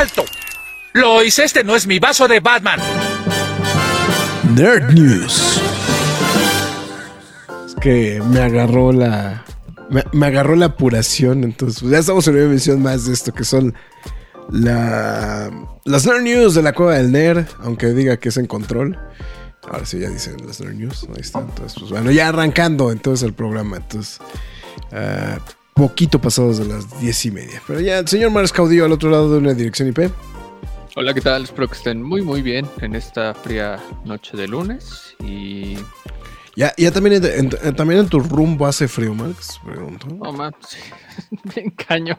¡Alto! Lois, este no es mi vaso de Batman. Nerd News. Es que me agarró la. Me, agarró la apuración. Entonces, pues, ya estamos en una emisión más de esto que son la, las Nerd News de la Cueva del Nerd. Aunque diga que es en control. Ahora sí ya dicen las Nerd News. Ahí está. Entonces, pues bueno, ya arrancando entonces el programa. Entonces. Uh, poquito pasados de las diez y media. Pero ya, el señor Mars Caudillo al otro lado de una dirección IP. Hola, ¿qué tal? Espero que estén muy, muy bien en esta fría noche de lunes. Y. Ya, ya también, en, también en tu rumbo hace frío, Max, pregunto. No, man, bien caño.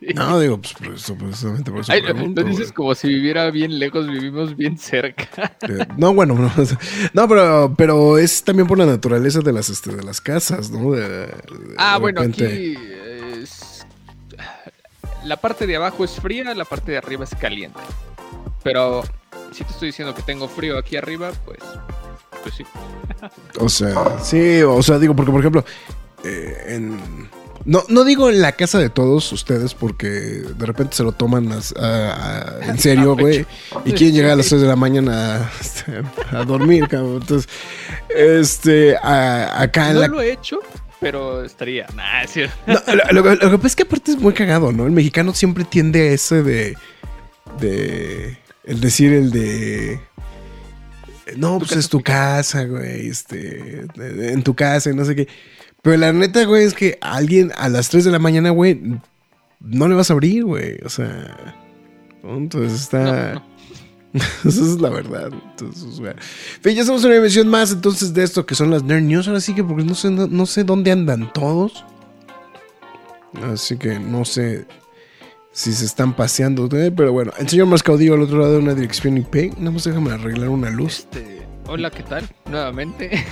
No, digo, pues precisamente por eso. Ay, lo dices como si viviera bien lejos, vivimos bien cerca. No, bueno, no, no, pero, pero es también por la naturaleza de las, este, de las casas, ¿no? ah, bueno, aquí es... la parte de abajo es fría, la parte de arriba es caliente. Pero si te estoy diciendo que tengo frío aquí arriba, pues, pues sí. O sea, sí, o sea, digo, porque por ejemplo, eh, en no, no digo en la casa de todos ustedes porque de repente se lo toman en serio, güey. y quieren llegar a las 6 de la mañana a, dormir, cabrón. Entonces, este, acá en la... lo he hecho, pero estaría. Nah, lo, que pasa es que aparte es muy cagado, ¿no? El mexicano siempre tiende a ese de. de. El decir el de. No, pues es tu casa, güey. Este. En tu casa y no sé qué. Pero la neta, güey, es que a alguien a las 3 de la mañana, güey, no le vas a abrir, güey. O sea, entonces está... Esa es la verdad. Entonces, güey. ya estamos en una emisión más entonces de esto que son las Nerd News. Ahora sí que porque no sé, no, sé dónde andan todos. Así que no sé si se están paseando. Pero bueno, el señor más caudillo al otro lado de una dirección IP. Nada más déjame arreglar una luz. Este, hola, ¿qué tal? Nuevamente.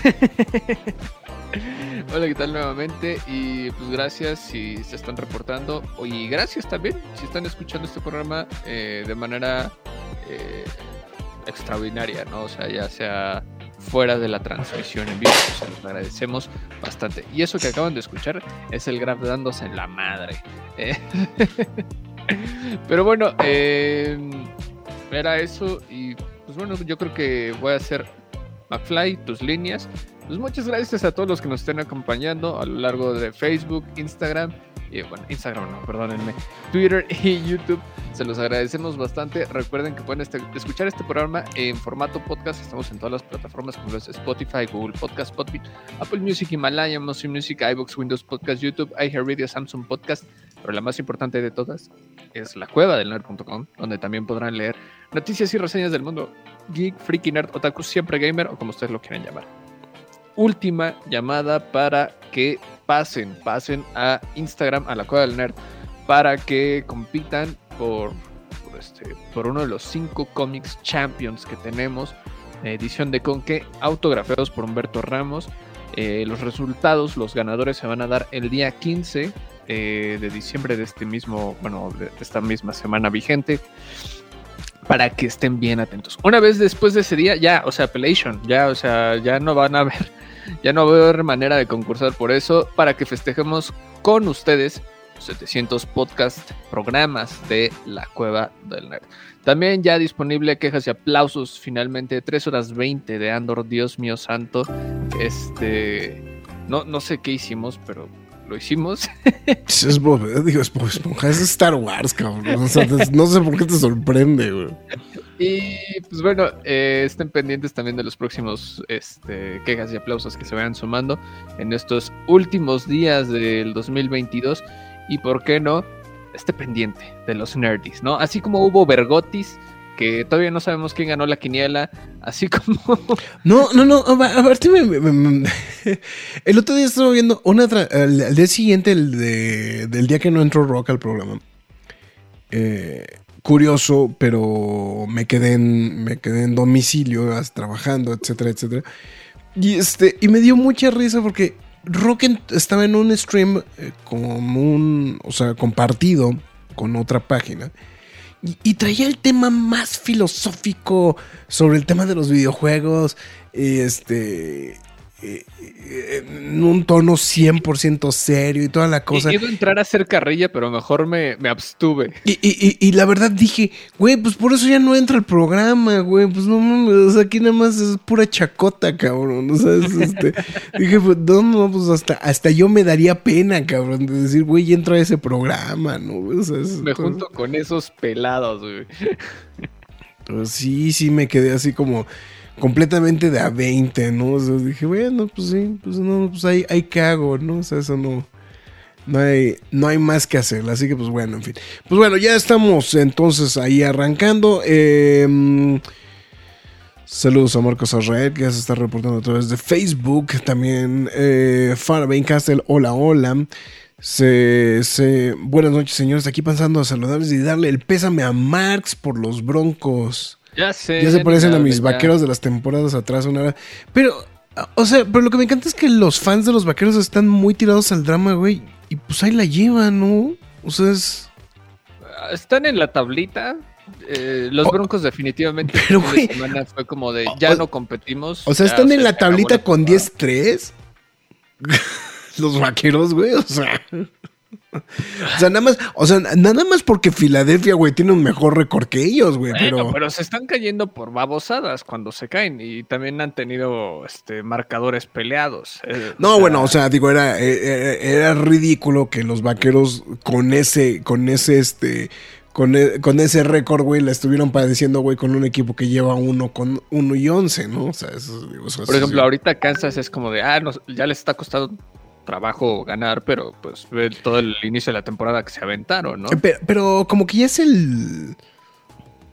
Hola, ¿qué tal nuevamente? Y pues gracias si se están reportando. Y gracias también si están escuchando este programa eh, de manera eh, extraordinaria, ¿no? O sea, ya sea fuera de la transmisión en vivo. O sea, les agradecemos bastante. Y eso que acaban de escuchar es el Graf dándose en la madre. ¿eh? Pero bueno, era eso. Y pues bueno, yo creo que voy a hacer McFly, tus líneas. Pues muchas gracias a todos los que nos estén acompañando a lo largo de Facebook, Instagram, y bueno, Instagram no, perdónenme, Twitter y YouTube. Se los agradecemos bastante. Recuerden que pueden este, escuchar este programa en formato podcast. Estamos en todas las plataformas como es Spotify, Google Podcast, Podbean, Apple Music, Himalaya, Music Music, iBox, Windows Podcast, YouTube, iHeartRadio, Samsung Podcast. Pero la más importante de todas es la cueva del nerd.com, donde también podrán leer noticias y reseñas del mundo geek, freaky, nerd, otaku, siempre gamer o como ustedes lo quieran llamar última llamada para que pasen, pasen a Instagram, a la Cueva del Nerd, para que compitan por, este, por uno de los cinco cómics champions que tenemos, edición de Conque, autografiados por Humberto Ramos. Eh, los resultados, los ganadores se van a dar el día 15 eh, de diciembre de este mismo, bueno, de esta misma semana vigente para que estén bien atentos. Una vez después de ese día, ya, o sea, Appellation, ya, o sea, ya no van a ver ya no va a haber manera de concursar por eso para que festejemos con ustedes 700 podcast programas de la Cueva del Nerd. También ya disponible quejas y aplausos finalmente 3 horas 20 de Andor, Dios mío santo. Este no, no sé qué hicimos, pero lo hicimos. Es, digo, es Star Wars, cabrón. no sé por qué te sorprende, güey. Y pues bueno, eh, estén pendientes también de los próximos este, quejas y aplausos que se vayan sumando en estos últimos días del 2022. Y por qué no, esté pendiente de los nerdies, ¿no? Así como hubo Vergotis, que todavía no sabemos quién ganó la quiniela, así como... No, no, no, a ver, el otro día estaba viendo una... Al, día siguiente, el de, del día que no entró Rock al programa Eh, curioso, pero me quedé en, me quedé en domicilio trabajando, etcétera, etcétera. Y, este, y me dio mucha risa porque Rocken estaba en un stream eh, como un, o sea, compartido con otra página. Y, traía el tema más filosófico sobre el tema de los videojuegos. este. Eh, En un tono 100% serio y toda la cosa. A entrar a hacer carrilla, pero mejor me, me abstuve. Y, y- y- y la verdad dije, güey, pues por eso ya no entra el programa, güey. Pues no mames, o sea, aquí nada más es pura chacota, cabrón. O sea, es, este, dije, pues no, no, pues hasta, hasta yo me daría pena, cabrón, de decir, güey, entro a ese programa, ¿no? O sea, es- Me junto con esos pelados, güey. Pues sí, sí, me quedé así como completamente de a 20, ¿no? O dije, bueno, pues sí, pues no, pues ahí, ahí qué hago, ¿no? O sea, eso no. No hay, no hay más que hacer, así que pues bueno, en fin. Pues bueno, ya estamos entonces ahí arrancando. Eh, saludos a Marcos Arraet, que ya se está reportando a través de Facebook. También eh, Farabane Castle, hola, hola. Buenas noches, señores. Aquí pasando a saludarles y darle el pésame a Marx por los broncos. Ya sé. Ya se parecen a mis ya. vaqueros de las temporadas atrás, una hora. Pero, o sea, pero lo que me encanta es que los fans de los vaqueros están muy tirados al drama, güey. Y pues ahí la llevan, ¿no? O sea, es. Están en la tablita. eh, los Broncos definitivamente Pero, de güey, semana fue como de ya no competimos. O sea, ya están en la tablita con temporada. 10-3. los vaqueros, güey. O sea. O sea, nada más, o sea, nada más porque Filadelfia, güey, tiene un mejor récord que ellos, güey. Bueno, pero, pero... se están cayendo por babosadas cuando se caen y también han tenido este marcadores peleados. eh, No, bueno, o sea, digo, era, eh, eh, era ridículo que los vaqueros con ese, con ese, este, con, e- con ese récord, güey, la estuvieron padeciendo, güey, con un equipo que lleva uno con uno y once, ¿no? O sea, eso, digo, eso- por ejemplo, sí. ahorita Kansas es como de, ah, nos- ya les está costando trabajo ganar, pero pues todo el inicio de la temporada que se aventaron, ¿no? Eh, Pero, pero como que ya es el.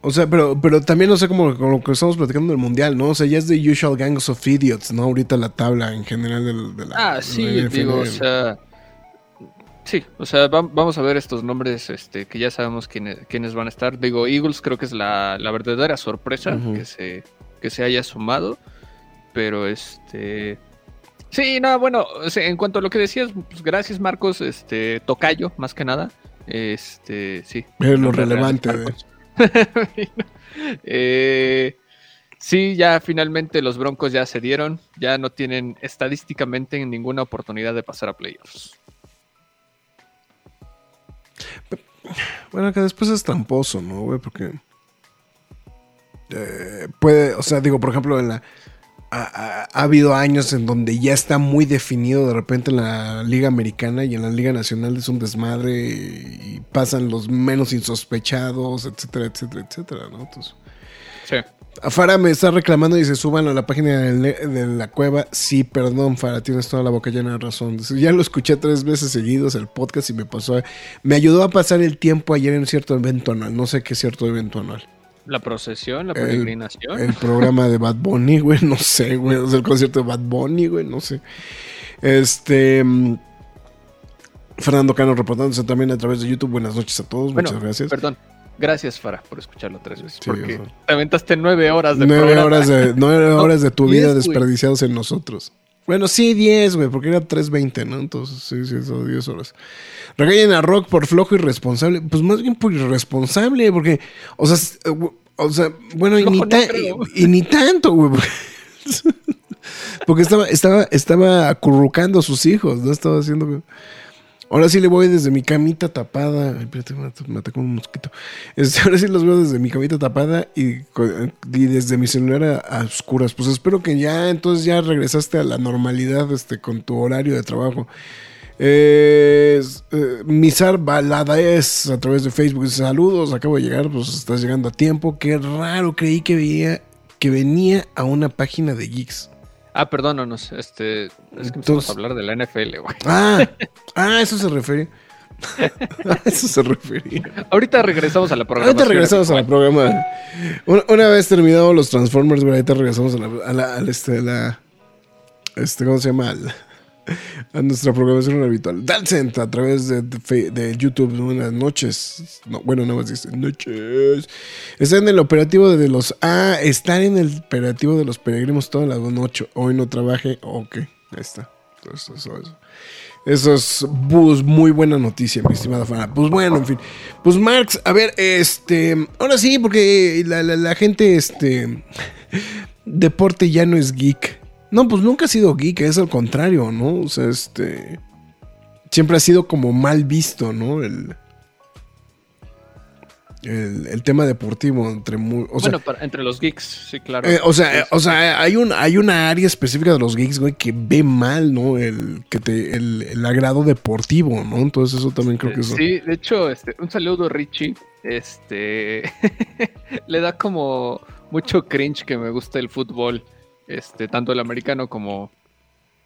O sea, pero, pero también, no sé, como con lo que estamos platicando del mundial, ¿no? O sea, ya es de Usual Gangs of Idiots, ¿no? Ahorita la tabla en general del- de, la. Ah, de sí, la digo, o sea. Sí, o sea, va- vamos a ver estos nombres este, que ya sabemos quiénes, quiénes van a estar. Digo, Eagles creo que es la, la verdadera sorpresa que, se, que se haya sumado. Pero este. Sí, no, bueno, en cuanto a lo que decías, pues gracias, Marcos, este, Tocayo, más que nada. Este, sí. Es lo relevante. Eh, sí, ya finalmente los Broncos ya se dieron. Ya no tienen estadísticamente ninguna oportunidad de pasar a playoffs. Bueno, que después es tramposo, ¿no, güey? Porque. eh, puede, o sea, digo, por ejemplo, en la. Ha, ha- ha habido años en donde ya está muy definido de repente en la Liga Americana y en la Liga Nacional es un desmadre y, pasan los menos insospechados, etcétera, etcétera, etcétera, ¿no? Entonces. Sí. Fara me está reclamando y se suban a la página de, de la cueva. Sí, perdón, Fara, tienes toda la boca llena de razón. Ya lo escuché tres veces seguidos el podcast y me pasó. Me ayudó a pasar el tiempo ayer en cierto evento anual. No sé qué cierto evento anual. La procesión, la peregrinación. El programa de Bad Bunny, güey, no sé, güey. O sea, el concierto de Bad Bunny, güey, no sé. Este. mm, Fernando Cano reportándose también a través de YouTube. Buenas noches a todos, bueno, muchas gracias. perdón. Gracias, Fara, por escucharlo tres veces. Sí, porque o sea. te aventaste nueve horas de nueve programa. horas de, nueve horas de tu vida desperdiciados en nosotros. Bueno, sí, 10, güey, porque era 3.20, ¿no? Entonces, sí, sí, son 10 horas. Regañen a Rock por flojo y responsable. Pues más bien por irresponsable, porque, o sea, eh, o sea, bueno, y, ni, no y- y ni tanto, güey. Porque, porque estaba, estaba, estaba acurrucando a sus hijos, ¿no? Estaba haciendo... Ahora sí le voy desde mi camita tapada. Ay, espérate, me at- me atacó un mosquito. Este, ahora sí los veo desde mi camita tapada y, desde mi celular a, oscuras. Pues espero que ya, entonces ya regresaste a la normalidad este, con tu horario de trabajo. Eh, eh, Misar Baladaes a través de Facebook. Saludos, acabo de llegar, pues estás llegando a tiempo. Qué raro, creí que veía que venía a una página de geeks. Ah, perdónanos, este, es que empezamos Entonces- a hablar de la NFL, güey. Ah, ah, eso se refiere. A eso se refería. Ahorita regresamos a la programación. Ahorita regresamos a la programa. Una, una vez terminados los Transformers, güey, ahorita regresamos a la, a la, al, este, la, este, ¿cómo se llama? A nuestra programación habitual. Dalcent a través de, de YouTube. Buenas noches. No, bueno, nada más dice noches. Está en el operativo de los. Ah, están en el operativo de los peregrinos toda la noche. Hoy no trabaje. Ok, ahí está. Eso, eso, eso. Eso es pues, muy buena noticia, mi estimada Fana. Pues bueno, en fin. Pues Marx, a ver, este. Ahora sí, porque la, la- la gente, este. Deporte ya no es geek. No, pues nunca ha sido geek, es al contrario, ¿no? O sea, este. Siempre ha sido como mal visto, ¿no? El. El, el tema deportivo entre mu- o sea, bueno, para- entre los geeks, sí, claro. eh, o sea, eh, o sea, hay un, hay una área específica de los geeks, güey, que ve mal, ¿no? El, que te, el, el agrado deportivo, ¿no? Entonces eso también creo que eso. Sí, de hecho, este, un saludo Richie. Este le da como mucho cringe que me gusta el fútbol, este, tanto el americano como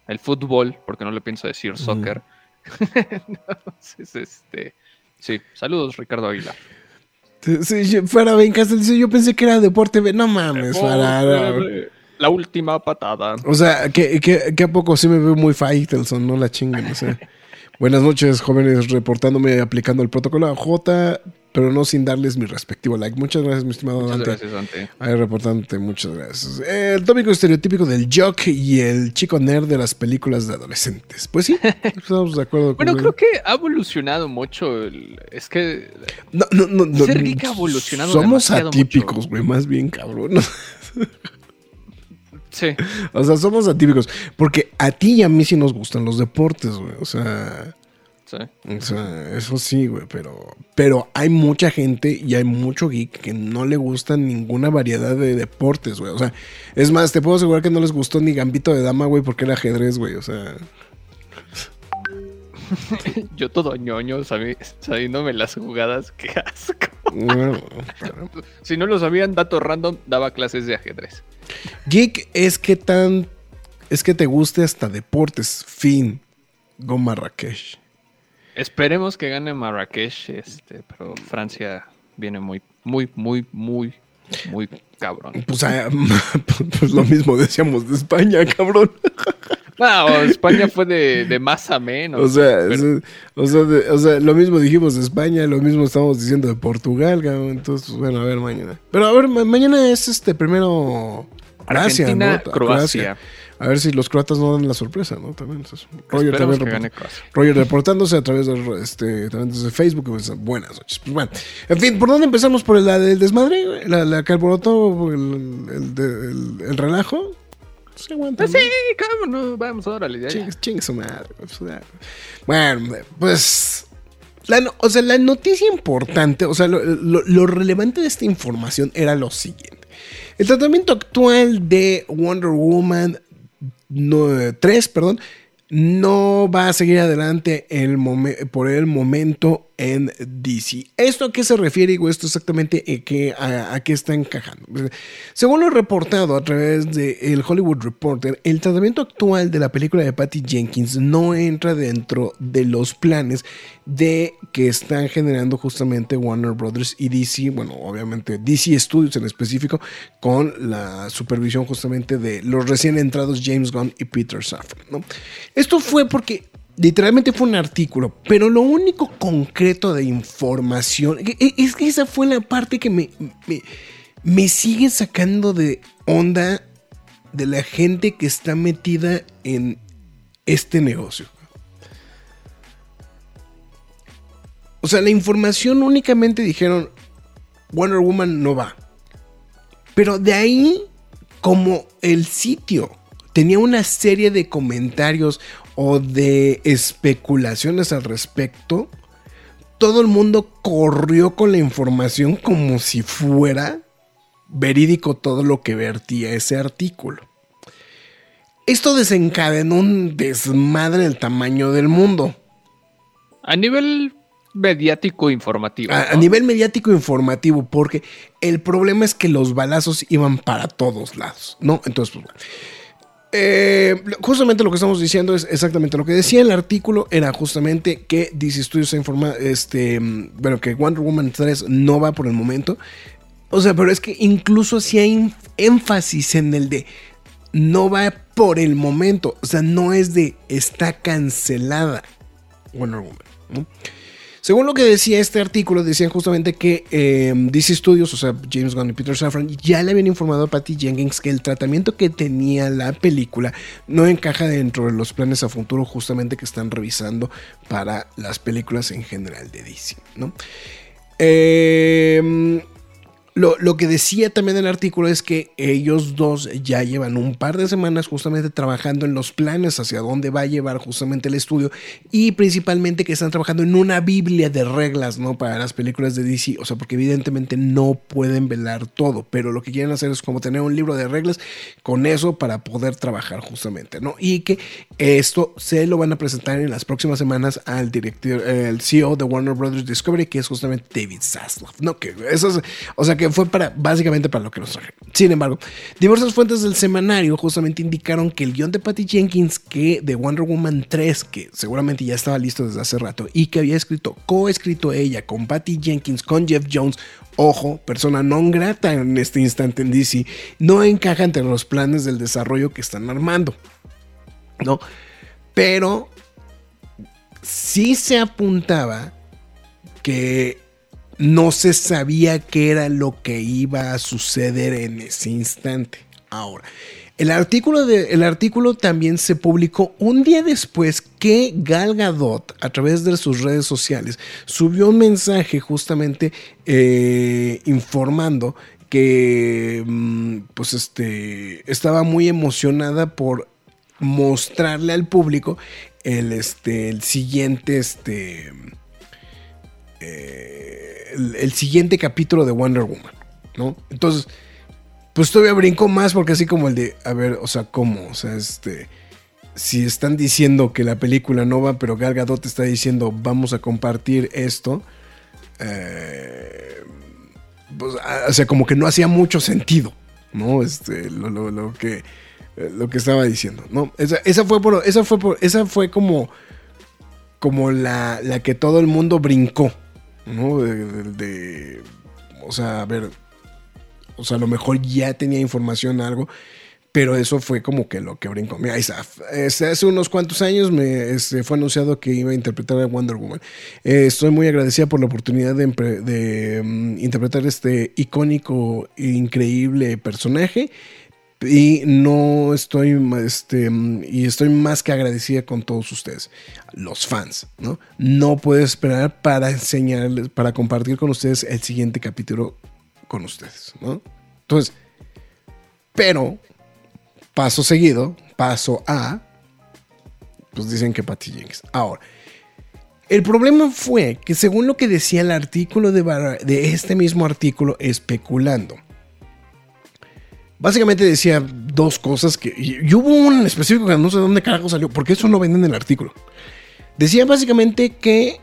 el fútbol, porque no le pienso decir soccer. Entonces, este, sí, saludos Ricardo Aguilar. Sí, Farah Ben Castle dice, yo pensé que era deporte. No mames, Farah. La última patada. O sea, que, que, que a poco sí me veo muy Faitelson, no la chinguen, o sea. Buenas noches, jóvenes, reportándome, aplicando el protocolo J, pero no sin darles mi respectivo like. Muchas gracias, mi estimado Muchas Dante. gracias, Dante. Ahí reportándote, muchas gracias. El tópico estereotípico del jock y el chico nerd de las películas de adolescentes. Pues sí, estamos de acuerdo con Bueno, creo que ha evolucionado mucho. el- es que No, no, no, no, ser geek ha evolucionado Somos atípicos, güey, más bien, cabrón. sí, O sea, somos atípicos. Porque a ti y a mí sí nos gustan los deportes, güey. O sea, sí. o sea, eso sí, güey. Pero, pero hay mucha gente y hay mucho geek que no le gustan ninguna variedad de deportes, güey. O sea, es más, te puedo asegurar que no les gustó ni Gambito de Dama, güey, porque era ajedrez, güey. O sea, Yo todo ñoño, sabi- sabiéndome las jugadas, qué asco. bueno, pero- Si no lo sabían, dato random, daba clases de ajedrez. Geek es que tan. Es que te guste hasta deportes. Fin. Go Marrakech. Esperemos que gane Marrakech, este, pero Francia viene muy, muy, muy, muy, muy cabrón. Pues, ah, pues lo mismo decíamos de España, cabrón. No, España fue de, de más a menos. O sea, pero- o, sea, de- o sea, lo mismo dijimos de España, lo mismo estamos diciendo de Portugal, cabrón. Entonces, pues, bueno, a ver mañana. Pero a ver, ma- mañana es este primero Croacia, Argentina, ¿no? Croacia. A ver si los croatas no dan la sorpresa, ¿no? También. entonces, Roger también report-. Roger reportándose a través de, este, también desde Facebook. pues, buenas noches. Pues bueno, en fin, ¿por dónde empezamos? ¿Por la del desmadre? ¿La, la que alborotó el, el, el- el relajo? Se aguanta. Ah, Sí, cómo no, vamos, órale, ya, ya. Chingue, chingue su madre. pues. Bueno, pues. La, no- o sea, la noticia importante, o sea, lo, lo- lo relevante de esta información era lo siguiente. El tratamiento actual de Wonder Woman no, 3, perdón, no va a seguir adelante el por el momento en DC. ¿Esto a qué se refiere? Digo, esto exactamente a qué, a, está encajando. Según lo reportado a través del Hollywood Reporter, el tratamiento actual de la película de Patty Jenkins no entra dentro de los planes de que están generando justamente Warner Brothers y DC, bueno, obviamente DC Studios en específico, con la supervisión justamente de los recién entrados James Gunn y Peter Safran. Esto fue porque literalmente fue un artículo, pero lo único concreto de información, e- e- es que esa fue la parte que me, me, me sigue sacando de onda de la gente que está metida en este negocio. O sea, la información únicamente dijeron, Wonder Woman no va. Pero de ahí, como el sitio tenía una serie de comentarios o de especulaciones al respecto, todo el mundo corrió con la información como si fuera verídico todo lo que vertía ese artículo. Esto desencadenó un desmadre del tamaño del mundo. A nivel mediático informativo. A, nivel mediático informativo, porque el problema es que los balazos iban para todos lados, ¿no? Entonces, pues bueno. Eh, justamente lo que estamos diciendo es exactamente lo que decía el artículo, era justamente que DC Studios ha informado, este, que Wonder Woman 3 no va por el momento. O sea, pero es que incluso hay énfasis en el de no va por el momento. O sea, no es de está cancelada Wonder Woman. ¿no? Según lo que decía este artículo, decían justamente que eh, DC Studios, o sea, James Gunn y Peter Safran, ya le habían informado a Patty Jenkins que el tratamiento que tenía la película no encaja dentro de los planes a futuro justamente que están revisando para las películas en general de DC, ¿no? Eh, lo, lo, que decía también el artículo es que ellos dos ya llevan un par de semanas justamente trabajando en los planes hacia dónde va a llevar justamente el estudio y principalmente que están trabajando en una biblia de reglas, ¿no? Para las películas de DC, o sea, porque evidentemente no pueden velar todo, pero lo que quieren hacer es como tener un libro de reglas con eso para poder trabajar justamente, ¿no? Y que esto se lo van a presentar en las próximas semanas al director, el CEO de Warner Brothers Discovery, que es justamente David Zaslav, ¿no? Que eso es, o sea, que fue para básicamente para lo que nos traje. Sin embargo, diversas fuentes del semanario justamente indicaron que el guion de Patty Jenkins, que de Wonder Woman 3, que seguramente ya estaba listo desde hace rato y que había escrito, coescrito ella con Patty Jenkins, con Jeff Jones, ojo, persona non grata en este instante en DC, no encaja entre los planes del desarrollo que están armando. ¿No? Pero sí se apuntaba que no se sabía qué era lo que iba a suceder en ese instante. Ahora, el artículo, de, el artículo también se publicó un día después que Gal Gadot, a través de sus redes sociales, subió un mensaje justamente eh, informando que pues este, estaba muy emocionada por mostrarle al público el, este, el siguiente este, eh, el, siguiente capítulo de Wonder Woman, ¿no? Entonces, pues todavía brinco más porque así como el de, a ver, o sea, ¿cómo? O sea, este, si están diciendo que la película no va, pero Gal Gadot está diciendo, vamos a compartir esto, eh, pues, o sea, como que no hacía mucho sentido, ¿no? Este, lo, lo, lo que, lo que estaba diciendo, ¿no? Esa, esa fue por, esa fue por, esa fue como, como la, la que todo el mundo brincó, ¿no? De, de, o sea, a ver, o sea, a lo mejor ya tenía información algo, pero eso fue como que lo que brincó. Mira, este, hace unos cuantos años me este, fue anunciado que iba a interpretar a Wonder Woman. Eh, estoy muy agradecida por la oportunidad de, um, interpretar este icónico e increíble personaje. Y no estoy, este, y estoy más que agradecida con todos ustedes, los fans, ¿no? No puedo esperar para enseñarles, para compartir con ustedes el siguiente capítulo con ustedes, ¿no? Entonces, pero, paso seguido, paso A, pues dicen que Patty Jenkins. Ahora, el problema fue que según lo que decía el artículo de, de este mismo artículo, especulando, Básicamente decía dos cosas que. Y hubo un específico que no sé dónde carajo salió, porque eso no venden en el artículo. Decía básicamente que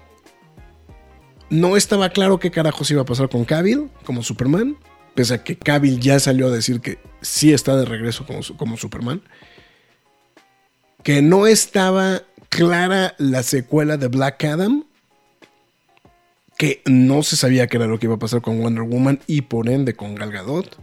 no estaba claro qué carajos iba a pasar con Cavill como Superman, pese a que Cavill ya salió a decir que sí está de regreso como, como Superman. Que no estaba clara la secuela de Black Adam, que no se sabía qué era lo que iba a pasar con Wonder Woman y por ende con Gal Gadot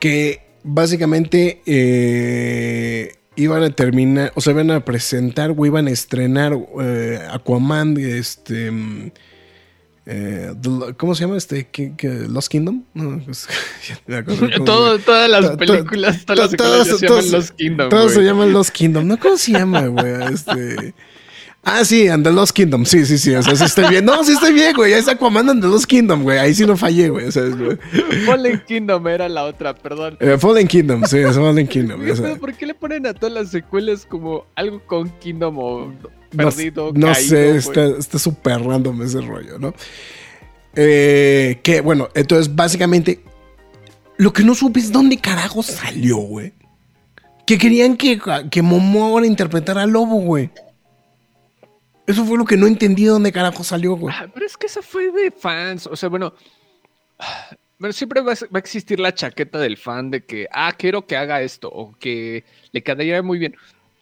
que básicamente eh, iban a terminar, o sea, iban a presentar o iban a estrenar eh, Aquaman, este... Eh, the, ¿Cómo se llama este? ¿Qué, qué, ¿Lost Kingdom? No, pues, Todo, todas las películas, todas las todos, se llaman Lost Kingdom. Todos se llaman Lost Kingdom. ¿No? ¿Cómo se llama, güey? Este... Ah, sí, and the Lost Kingdom. Sí, sí, sí. O sea, sí estoy bien. No, sí estoy bien, güey. Es Aquaman and the Lost Kingdom, güey. Ahí sí no fallé, güey. O sea, es, güey. Fallen Kingdom era la otra, perdón. Eh, Fallen Kingdom, sí, es Fallen Kingdom. O sea. ¿Por qué le ponen a todas las secuelas como algo con Kingdom o perdido? No, no caído, sé, güey? está está súper random ese rollo, ¿no? Eh, que bueno, entonces básicamente lo que no supe es dónde carajo salió, güey. Que querían que, que Momo ahora interpretara a Lobo, güey. Eso fue lo que no entendí de dónde carajo salió, güey. Ah, pero es que esa fue de fans. O sea, bueno. Pero siempre va a, existir la chaqueta del fan de que, ah, quiero que haga esto. O que le quedaría muy bien.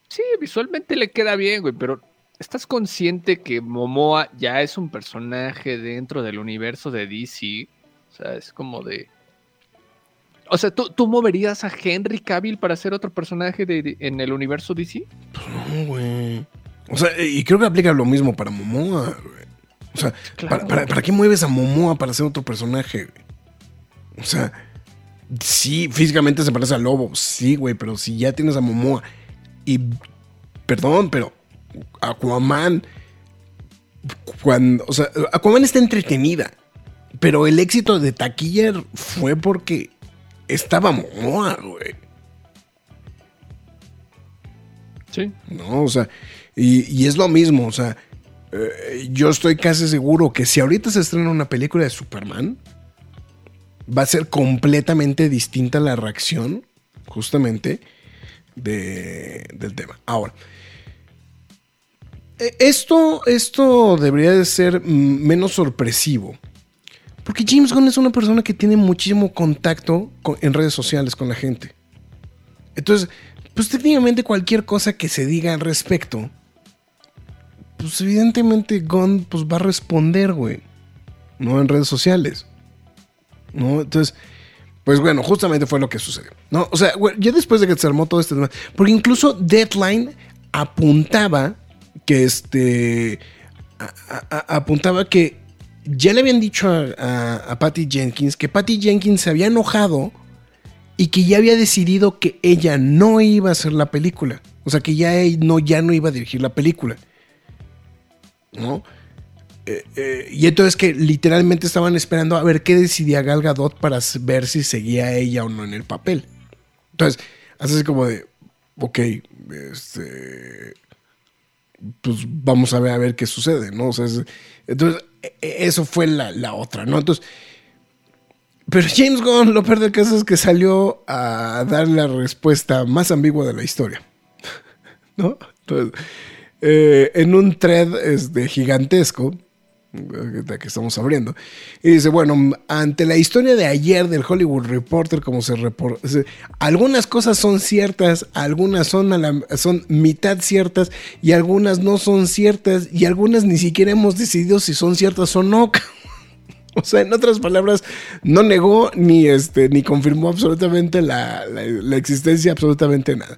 Sí, visualmente le queda bien, güey. Pero ¿estás consciente que Momoa ya es un personaje dentro del universo de DC? O sea, es como de. O sea, ¿tú, tú moverías a Henry Cavill para ser otro personaje de, de- en el universo DC? Pues no, güey. O sea, y creo que aplica lo mismo para Momoa, güey. O sea, Claro. ¿para, para, para qué mueves a Momoa para ser otro personaje? güey? O sea, sí, físicamente se parece al lobo, sí, güey, pero si ya tienes a Momoa y, perdón, pero Aquaman, cuando, o sea, Aquaman está entretenida, pero el éxito de taquilla fue porque estaba Momoa, güey. Sí. ¿no? O sea, y, es lo mismo, o sea, eh, yo estoy casi seguro que si ahorita se estrena una película de Superman, va a ser completamente distinta la reacción, justamente, de- del tema. Ahora, eh, esto, esto debería de ser menos sorpresivo. Porque James Gunn es una persona que tiene muchísimo contacto con- en redes sociales con la gente. Entonces, pues técnicamente cualquier cosa que se diga al respecto, pues evidentemente Gunn pues va a responder, güey. No en redes sociales. ¿No? Entonces, pues bueno, justamente fue lo que sucedió. ¿No? O sea, güey, ya después de que se armó todo este tema, porque incluso Deadline apuntaba que este apuntaba que ya le habían dicho a, Patty Jenkins que Patty Jenkins se había enojado y que ya había decidido que ella no iba a hacer la película. O sea, que ya, no, ya no iba a dirigir la película. ¿No? Eh, eh, y entonces que literalmente estaban esperando a ver qué decidía Gal Gadot para ver si seguía ella o no en el papel. Entonces, así como de, ok, este, pues vamos a ver a ver qué sucede, ¿no? Entonces, e- e- eso fue la, la otra, ¿no? Entonces, pero James Gunn, lo peor del caso es que salió a dar la respuesta más ambigua de la historia. ¿No? Entonces, eh, en un thread este, gigantesco, de que estamos abriendo, y dice, bueno, ante la historia de ayer del Hollywood Reporter, como se reporta, algunas cosas son ciertas, algunas son, a la- son mitad ciertas, y algunas no son ciertas, y algunas ni siquiera hemos decidido si son ciertas o no. O sea, en otras palabras, no negó ni, este, ni confirmó absolutamente la, la- la existencia, absolutamente nada.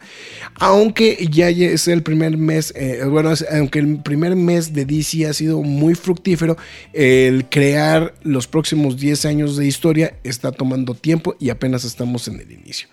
Aunque ya es el primer mes, eh, bueno, aunque el primer mes de DC ha sido muy fructífero, el crear los próximos 10 años de historia está tomando tiempo y apenas estamos en el inicio.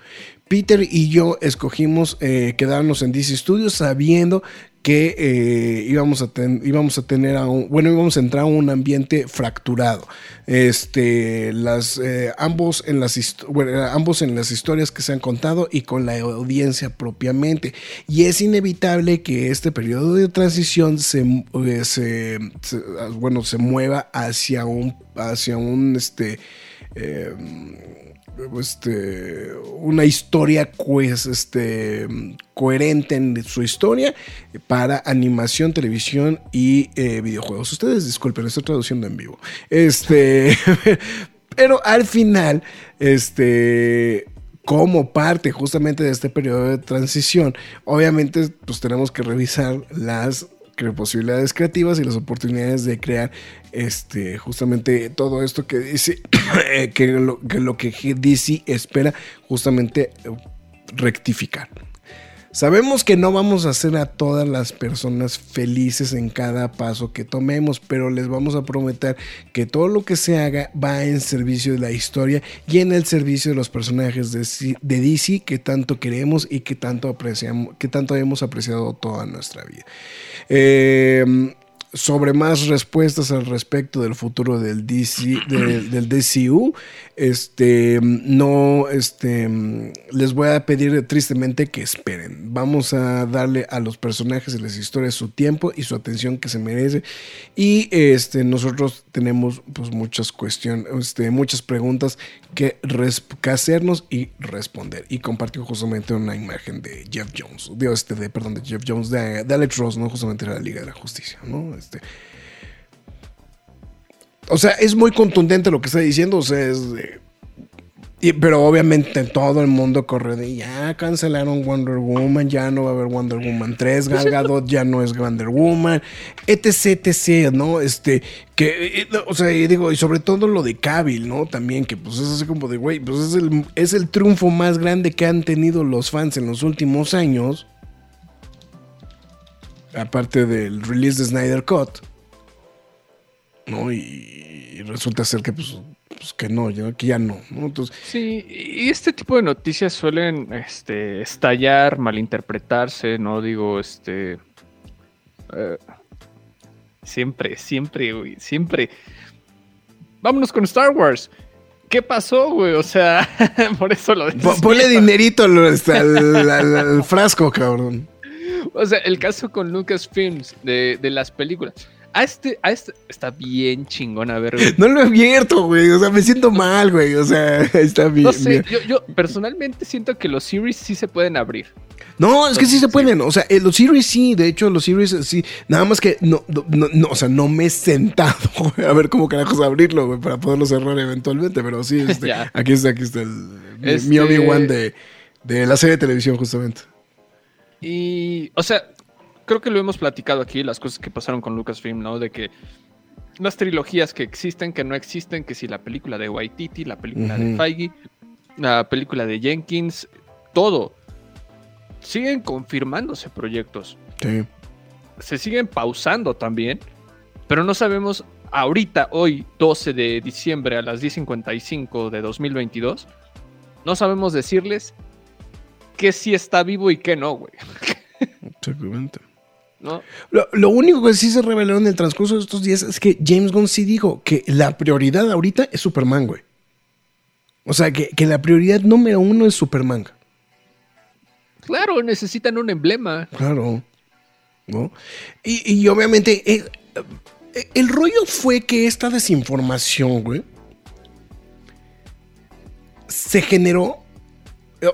Peter y yo escogimos eh, quedarnos en DC Studios sabiendo que eh, íbamos, a íbamos a tener a un, bueno, íbamos a entrar a un ambiente fracturado. Este, las, eh, ambos, en las bueno, ambos en las historias que se han contado y con la audiencia propiamente. Y es inevitable que este periodo de transición se, se- se- bueno, se mueva hacia un, hacia un, este, eh, este, una historia pues, este, coherente en su historia para animación, televisión y eh, videojuegos. Ustedes disculpen, estoy traduciendo en vivo. Este, pero al final, este, como parte justamente de este periodo de transición, obviamente pues tenemos que revisar las posibilidades creativas y las oportunidades de crear este justamente todo esto que dice eh, que, lo, que lo que DC espera justamente eh, rectificar. Sabemos que no vamos a hacer a todas las personas felices en cada paso que tomemos, pero les vamos a prometer que todo lo que se haga va en servicio de la historia y en el servicio de los personajes de, DC que tanto queremos y que tanto apreciamos, que tanto hemos apreciado toda nuestra vida. Eh, sobre más respuestas al respecto del futuro del DC, del, DCU, este, no, este, les voy a pedir tristemente que esperen. Vamos a darle a los personajes y las historias su tiempo y su atención que se merece. Y este, nosotros tenemos pues muchas cuestiones, este, muchas preguntas que, que hacernos y responder. Y compartió justamente una imagen de Jeff Jones, de, este, de, perdón, de Jeff Jones, de, de Alex Ross, ¿no? Justamente de la Liga de la Justicia, ¿no? Este, o sea, es muy contundente lo que está diciendo. O sea, pero obviamente todo el mundo corre de ya cancelaron Wonder Woman, ya no va a haber Wonder Woman 3, Gal Gadot ya no es Wonder Woman, etc, etc, ¿no? Este, que, eh, o sea, y digo, y sobre todo lo de Cavill, ¿no? También, que pues es así como de, güey, pues es el, es el triunfo más grande que han tenido los fans en los últimos años. Aparte del release de Snyder Cut. ¿No? Y, resulta ser que, pues, pues que no, ya, que ya no, ¿no? Entonces, Sí, y este tipo de noticias suelen este, estallar, malinterpretarse, ¿no? Digo, este. eh, siempre, siempre, güey, siempre. Vámonos con Star Wars. ¿Qué pasó, güey? O sea, por eso lo decía. ponle dinerito al, al- al- al frasco, cabrón. O sea, el caso con Lucasfilms de, de las películas. A este, a este está bien chingón a ver, güey. No lo he abierto, güey. O sea, me siento mal, güey. O sea, está bien. No sé, yo, yo personalmente siento que los series sí se pueden abrir. No, es que sí se pueden. O sea, eh, los series sí. De hecho, los series sí. Nada más que no, no, o sea, no me he sentado güey, a ver cómo carajos abrirlo, güey, para poderlo cerrar eventualmente. Pero sí, este, aquí está, aquí está el, Este- mi Obi-Wan de, de la serie de televisión, justamente. Y, o sea, creo que lo hemos platicado aquí, las cosas que pasaron con Lucasfilm, ¿no? De que las trilogías que existen, que no existen, que si la película de Waititi, la película de. Feige, la película de Jenkins, todo. Siguen confirmándose proyectos. Sí. Se siguen pausando también, pero no sabemos ahorita, hoy, 12 de diciembre a las 10.55 de 2022, no sabemos decirles que sí está vivo y que no, güey. Exactamente. ¿No? Lo, lo único que sí se reveló en el transcurso de estos días es que James Gunn sí dijo que la prioridad ahorita es Superman, güey. O sea, que, que la prioridad número uno es Superman. Claro, necesitan un emblema. Claro. ¿No? Y, y obviamente, eh, eh, el rollo fue que esta desinformación, güey, se generó,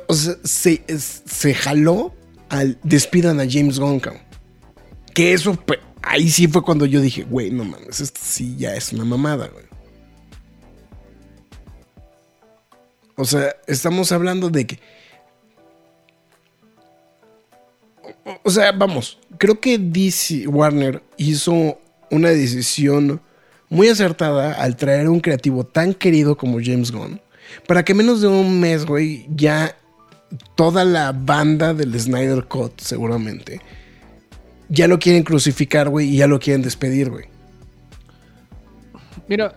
o sea, se, jaló al despidan a James Gunn. Que eso, ahí sí fue cuando yo dije, güey, no mames, esto sí ya es una mamada, güey. O sea, estamos hablando de que O sea, vamos, creo que DC Warner hizo una decisión muy acertada al traer un creativo tan querido como James Gunn, para que menos de un mes, güey, ya toda la banda del Snyder Cut, seguramente, ya lo quieren crucificar, güey, y ya lo quieren despedir, güey. Mira,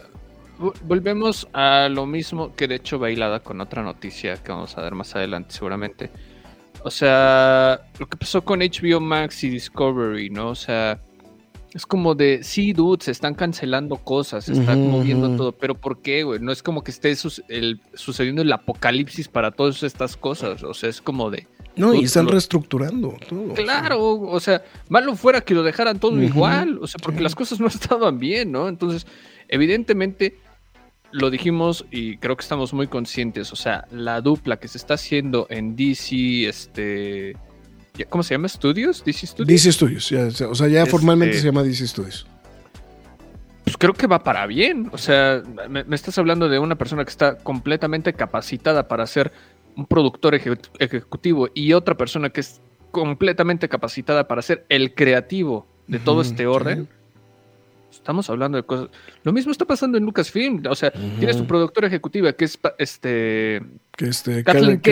vo- volvemos a lo mismo que de hecho bailada con otra noticia que vamos a ver más adelante seguramente. O sea, lo que pasó con HBO Max y Discovery, ¿no? O sea, es como de, sí, dude, se están cancelando cosas, se está Ujú, moviendo todo, pero ¿por qué, güey? No es como que esté sus- el- sucediendo el apocalipsis para todas estas cosas, o sea, es como de... No, y están lo- reestructurando todo. Claro, o sea, malo fuera que lo dejaran todo igual, o sea, porque sí. las cosas no estaban bien, ¿no? Entonces, evidentemente, lo dijimos y creo que estamos muy conscientes, o sea, la dupla que se está haciendo en DC, este, ¿cómo se llama? ¿Studios? DC Studios. DC Studios, ya, o sea, ya Este- formalmente se llama DC Studios. Pues creo que va para bien, o sea, me, me estás hablando de una persona que está completamente capacitada para ser un productor eje- ejecutivo y otra persona que es completamente capacitada para ser el creativo de todo este orden. Estamos hablando de cosas. Lo mismo está pasando en Lucasfilm. O sea, tienes tu productora ejecutiva que es este Que este, Kathleen Kennedy-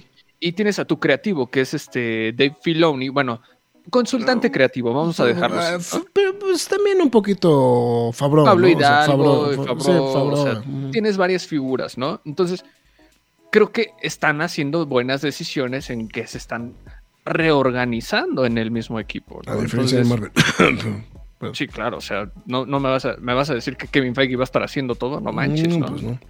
Kennedy y tienes a tu creativo que es este Dave Filoni. Bueno, consultante creativo, vamos a dejarlo. Ah, ¿no? Pero pues también un poquito Fabro. Pablo ¿no? Hidalgo, Favreau, y Fa- Favreau, sí, o sea, tienes varias figuras, ¿no? Entonces, creo que están haciendo buenas decisiones en que se están reorganizando en el mismo equipo. ¿no? A diferencia de Entonces, Sí, claro, o sea, no, no me, vas a, me vas a decir que Kevin Feige va a estar haciendo todo, no manches, Mm, ¿no? pues no.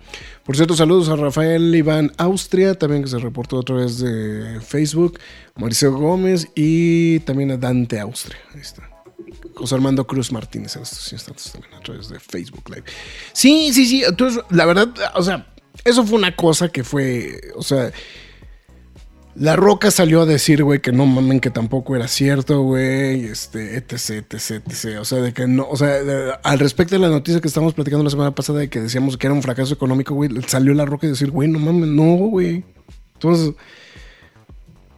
Por cierto, saludos a Rafael Iván Austria, también que se reportó a través de Facebook, Mauricio Gómez y también a Dante Austria. Ahí está. José Armando Cruz Martínez en estos instantes también a través de Facebook Live. Sí, sí, sí. Entonces, la verdad, o sea, eso fue una cosa que fue, o sea, La Roca salió a decir, güey, que no mamen, que tampoco era cierto, güey, este, etc, etc, etc. O sea, de que no, o sea, al respecto de la noticia que estábamos platicando la semana pasada de que decíamos que era un fracaso económico, güey, salió La Roca a decir, güey, no mames, no, güey. Entonces,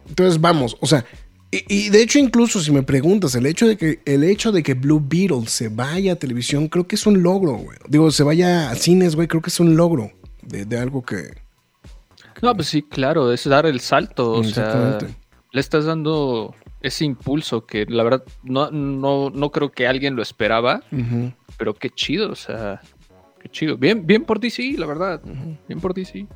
entonces vamos, o sea, y, de hecho incluso si me preguntas, el hecho de que el hecho de que Blue Beetle se vaya a televisión, creo que es un logro, güey. Digo, se vaya a cines, güey, creo que es un logro de algo que... No, pues sí, claro, es dar el salto. O sea, le estás dando ese impulso que la verdad no, no, no creo que alguien lo esperaba, pero qué chido, o sea, qué chido. Bien, bien por DC, la verdad. Bien por DC.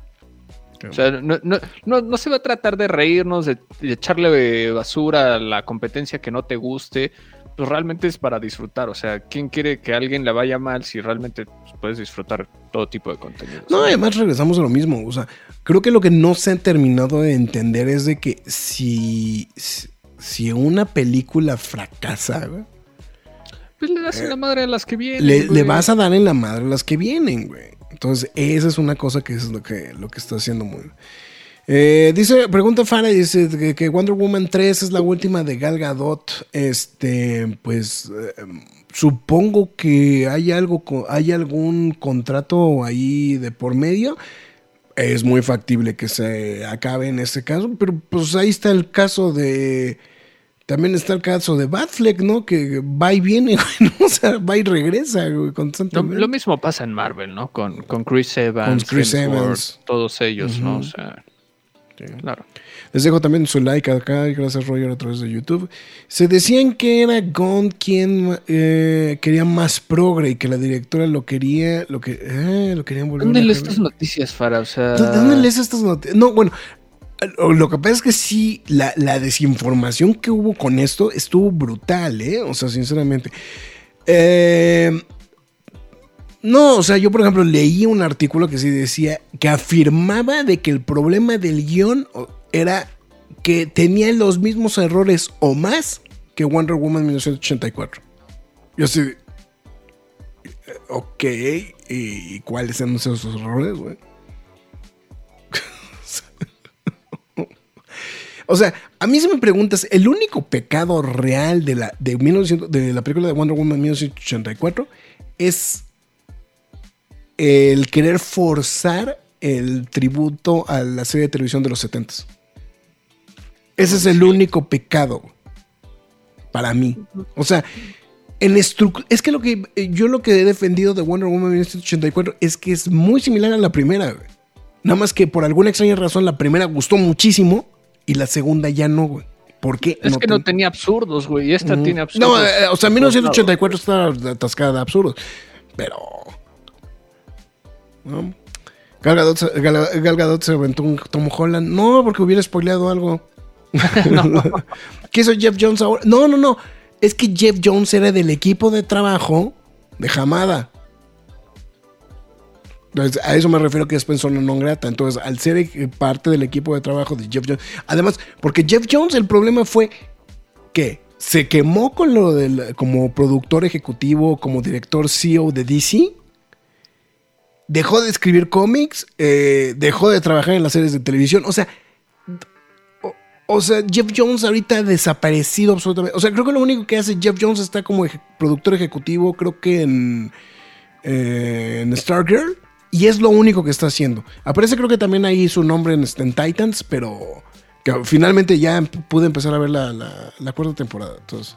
Qué O sea, no, no, no, no se va a tratar de reírnos, de, de echarle basura a la competencia que no te guste. Pues realmente es para disfrutar. O sea, ¿quién quiere que a alguien le vaya mal si realmente pues, puedes disfrutar todo tipo de contenido? No, además regresamos a lo mismo. O sea, creo que lo que no se ha terminado de entender es de que si, si una película fracasa, güey, Pues le das en la madre a las que vienen. Eh, le, le vas a dar en la madre a las que vienen, güey. Entonces, esa es una cosa que es lo que, lo que está haciendo muy. Eh, dice, pregunta Fara, dice que, que Wonder Woman 3 es la última de Gal Gadot. Este, pues eh, supongo que hay algo, hay algún contrato ahí de por medio. Es muy factible que se acabe en este caso, pero pues ahí está el caso de. También está el caso de Batfleck, ¿no? Que va y viene, güey, ¿no? O sea, va y regresa, güey, Lo, constantemente. lo mismo pasa en Marvel, ¿no? Con, con Chris Evans, Con Chris Evans. todos ellos, ¿no? O Ujú. Claro. Les dejo también su like acá, gracias Roger a través de YouTube. Se decían que era Gon quien eh, quería más progre y que la directora lo quería, lo que, eh, lo querían volver ¿Dónde lees estas noticias, Fara? O sea, ¿De dónde lees estas noticias? No, bueno, lo lo que pasa es que sí, la, la desinformación que hubo con esto estuvo brutal, ¿eh? O sea, sinceramente. Eh, no, o sea, yo por ejemplo leí un artículo que sí decía que afirmaba de que el problema del guion era que tenía los mismos errores o más que Wonder Woman 1984. Yo sí. eh, Ok, ¿y cuáles eran esos errores, güey? O sea, a mí si me preguntas, el único pecado real de la, de 1900 de la película de Wonder Woman 1984 es el querer forzar el tributo a la serie de televisión de los 70s. Ese es el único pecado para mí. O sea, en es que lo que eh, yo lo que he defendido de Wonder Woman 1984 es que es muy similar a la primera. güey. Nada más que por alguna extraña razón la primera gustó muchísimo y la segunda ya no, güey. ¿Por qué? es que no ten- tenía absurdos, güey. Y esta Ujú. tiene absurdos. No, eh, o sea, 1984 está atascada de absurdos. Pero. ¿No? Gal Gadot, se- Gal- Gal Gadot se aventó un Tom Holland. No, porque hubiera spoileado algo. ¿Qué hizo Jeff Jones ahora? No, no, no. Es que Jeff Jones era del equipo de trabajo de Hamada. Entonces, a eso me refiero que es persona non grata. Entonces, al ser eh, parte del equipo de trabajo de Jeff Jones. Además, porque Jeff Jones, el problema fue que se quemó con lo del como productor ejecutivo, como director CEO de DC. Dejó de escribir cómics, eh, dejó de trabajar en las series de televisión. O sea, o, o sea, Jeff Jones ahorita ha desaparecido absolutamente. O sea, creo que lo único que hace Jeff Jones está como eje- productor ejecutivo, creo que en, eh, en Stargirl. Y es lo único que está haciendo. Aparece creo que también ahí su nombre en, en Titans, pero que finalmente ya pude empezar a ver la, la- la cuarta temporada. Entonces.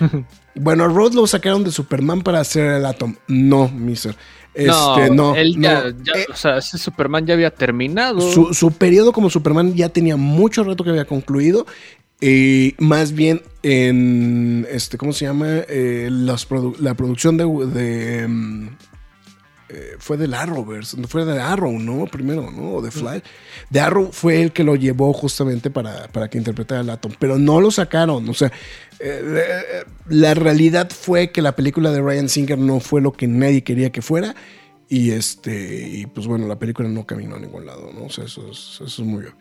bueno, a Rod lo sacaron de Superman para hacer el Atom. No, mister. Este, no, él ya, no. ya, Eh, o sea, ese Superman ya había terminado. su, su periodo como Superman ya tenía mucho rato que había concluido. Y más bien en este, ¿cómo se llama? Eh, las produ- la producción de, de, mm, eh, fue del Arrowverse, fue de Arrow, ¿no? Primero, ¿no? O de Flash. De Arrow fue el que lo llevó justamente para, para que interpretara el Atom, pero no lo sacaron. O sea, eh, eh, la realidad fue que la película de Ryan Singer no fue lo que nadie quería que fuera. Y este, y pues bueno, la película no caminó a ningún lado, ¿no? O sea, eso es, muy bien.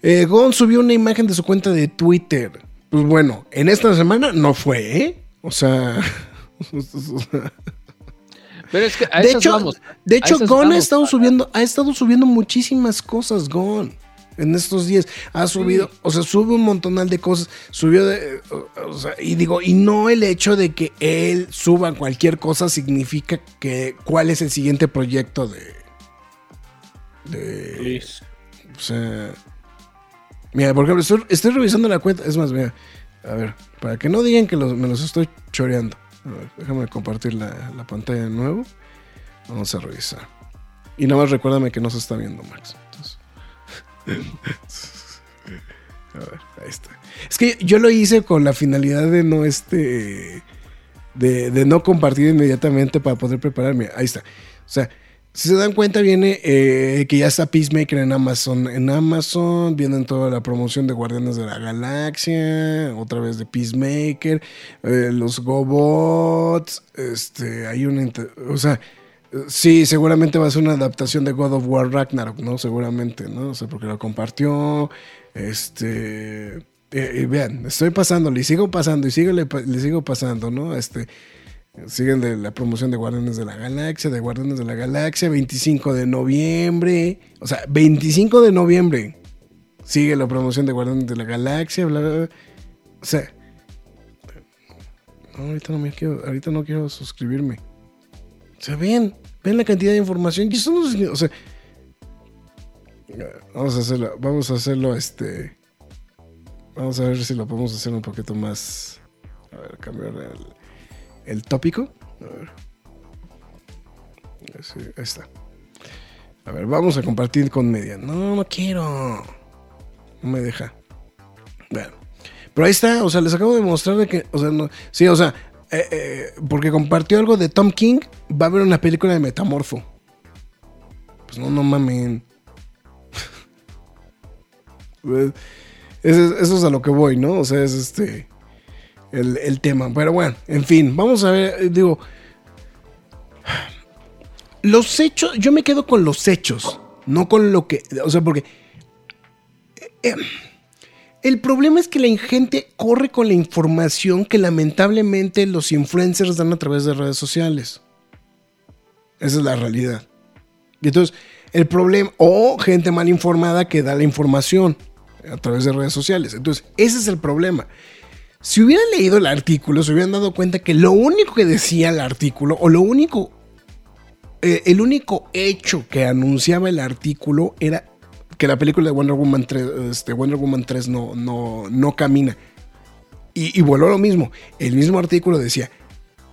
Eh, Gon subió una imagen de su cuenta de Twitter. Pues bueno, en esta semana no fue, ¿eh? O sea. Pero es que a de hecho, vamos. de hecho Gon ha estado subiendo, ha estado subiendo muchísimas cosas, Gon. en estos días. Ha subido, o sea, sube un montonal de cosas. Subió de. o- o sea, y digo, y no el hecho de que él suba cualquier cosa significa que cuál es el siguiente proyecto de. De. O sea. Mira, por ejemplo, estoy, estoy revisando la cuenta. Es más, mira. A ver, para que no digan que los- me los estoy choreando. A ver, déjame compartir la, la pantalla de nuevo. Vamos a revisar. Y nada más recuérdame que no se está viendo, Max. Entonces- a ver, ahí está. Es que yo lo hice con la finalidad de no este. De, de no compartir inmediatamente para poder prepararme. Ahí está. O sea, si se dan cuenta, viene eh, que ya está Peacemaker en Amazon. En Amazon vienen toda la promoción de Guardianes de la Galaxia, otra vez de Peacemaker, eh, los GoBots. Este, hay una. O sea, sí, seguramente va a ser una adaptación de God of War Ragnarok, ¿no? Seguramente, ¿no? O sea, porque lo compartió. Este. eh, vean, estoy pasando, le sigo pasando y sigo, le sigo pasando, ¿no? Este. Siguen de la promoción de Guardianes de la Galaxia, de Guardianes de la Galaxia, 25 de noviembre. O sea, 25 de noviembre. Sigue la promoción de Guardianes de la Galaxia, bla, bla. O sea. no, ahorita no me quiero, ahorita no quiero suscribirme. O sea, ven, ven la cantidad de información. Eso no significa- o sea. Vamos a hacerlo, vamos a hacerlo, este. Vamos a ver si lo podemos hacer un poquito más. A ver, cambiar el, el tópico. A ver. Ahí está. A ver, vamos a compartir con media. No, no quiero. No me deja. Bueno. Pero ahí está, o sea, les acabo de mostrar de que, o sea, no, sí, o sea, eh, eh, porque compartió algo de Tom King, va a haber una película de Metamorfo. Pues no, no mamen. Pues, eso, es- eso es a lo que voy, ¿no? O sea, es este el, tema. Pero bueno, en fin, vamos a ver, eh, digo, los hechos, yo me quedo con los hechos, no con lo que, o sea, porque eh, eh, el problema es que la gente corre con la información que lamentablemente los influencers dan a través de redes sociales. Esa es la realidad. Y entonces, el problema, o gente mal informada que da la información a través de redes sociales. Entonces, ese es el problema. Si hubieran leído el artículo, se hubieran dado cuenta que lo único que decía el artículo, o lo único, eh, el único hecho que anunciaba el artículo era que la película de Wonder Woman 3, este, Wonder Woman 3 no, no, no camina. Y, y voló lo mismo. El mismo artículo decía,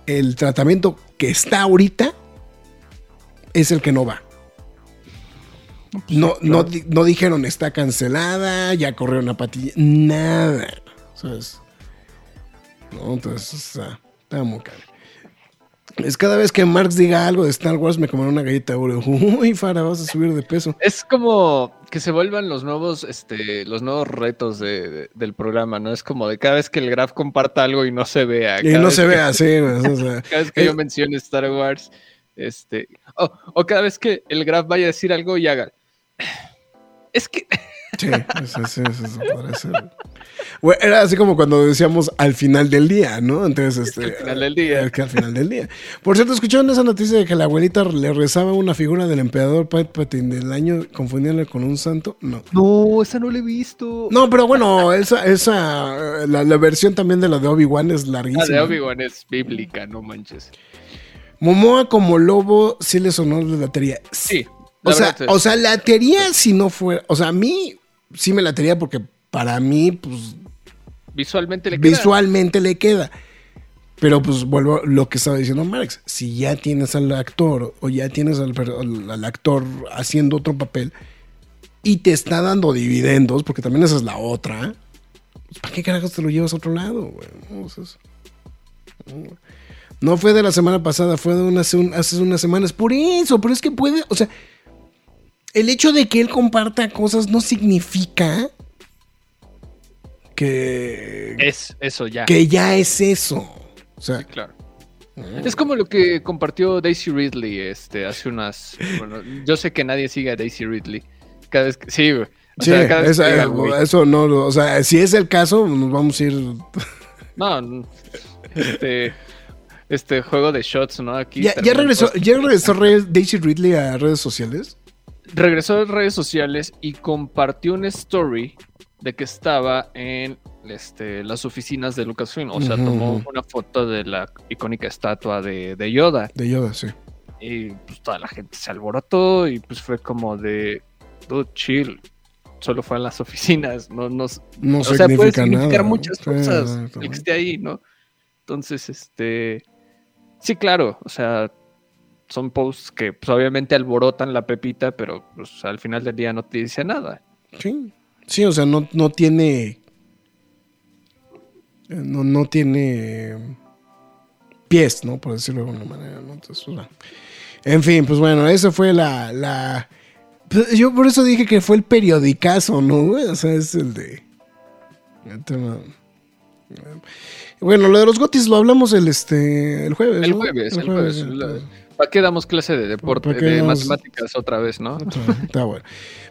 el tratamiento que está ahorita es el que no va. No, no, no dijeron está cancelada, ya corrió una patilla, nada. ¿Sabes? No, entonces está, está muy caro. Es cada vez que Marx diga algo de Star Wars me comeré una galleta de oro. Uy, Fara, vas a subir de peso. Es como que se vuelvan los nuevos, este, los nuevos retos de- de- del programa, ¿no? Es como de cada vez que el Graf comparta algo y no se vea. Y no se que- ve así, güey, o sea, Cada vez que Eh, yo mencione Star Wars, este, o, o cada vez que el Graf vaya a decir algo y haga. Es que Sí, eso, sí, eso, podría ser. Era así como cuando decíamos al final del día, ¿no? Entonces, este. al final del día. es que al final del día. Por cierto, ¿escucharon esa noticia de que la abuelita le rezaba una figura del emperador Palpatine del año confundiéndole con un santo? No. no, esa no la he visto. No, pero bueno, esa, esa, la, la versión también de la de Obi-Wan es La larguísima. de Obi-Wan es bíblica, no manches. Momoa como lobo sí le sonó la latería. Sí. O la sea, verdad, o sea, latería si no fuera. O sea, a mí sí me latería porque para mí, pues, visualmente le queda. visualmente le queda. Pero pues vuelvo a lo que estaba diciendo Marx. Si ya tienes al actor o ya tienes al, actor haciendo otro papel y te está dando dividendos, porque también esa es la otra, pues, ¿para qué carajos te lo llevas a otro lado? güey? No, o sea, es- no. No fue de la semana pasada, fue de una, hace, un- hace unas semanas. Por eso, pero es que puede, o sea, el hecho de que él comparta cosas no significa que, Es eso ya. que ya es eso. O sea, Claro. Es como lo que compartió Daisy Ridley este, hace unas. Bueno, yo sé que nadie sigue a Daisy Ridley. Cada vez que. Sí. O sí, sea, cada vez que eso no, o sea, si es el caso, nos vamos a ir. No, este. Este juego de shots, ¿no? Aquí. ¿Ya, ya regresó, ¿ya regresó Re- Daisy Ridley a redes sociales? Regresó a redes sociales y compartió una story de que estaba en este, las oficinas de Lucasfilm. O sea, tomó una foto de la icónica estatua de, de Yoda. De Yoda, sí. Y pues toda la gente se alborotó y pues fue como de, dude, chill. Solo fue en las oficinas, no, no, No o sea, puede significa significar nada. muchas Sí, cosas que esté ahí, ¿no? Entonces, este. Sí, claro, o sea, son posts que pues, obviamente alborotan la pepita, pero pues, al final del día no te dice nada. Sí. Sí, o sea, no, no tiene. eh, No, no tiene pies, ¿no? Por decirlo de alguna manera, ¿no? Entonces, bueno. En fin, pues bueno, eso fue la. la... pues, Yo por eso dije que fue el periodicazo, ¿no? O sea, es el de. el tema- Bueno, lo de los gotis lo hablamos el este el jueves. El ¿no? jueves, el jueves. ¿Para qué damos clase de deporte, ¿Para qué de matemáticas otra vez, no? Está bueno.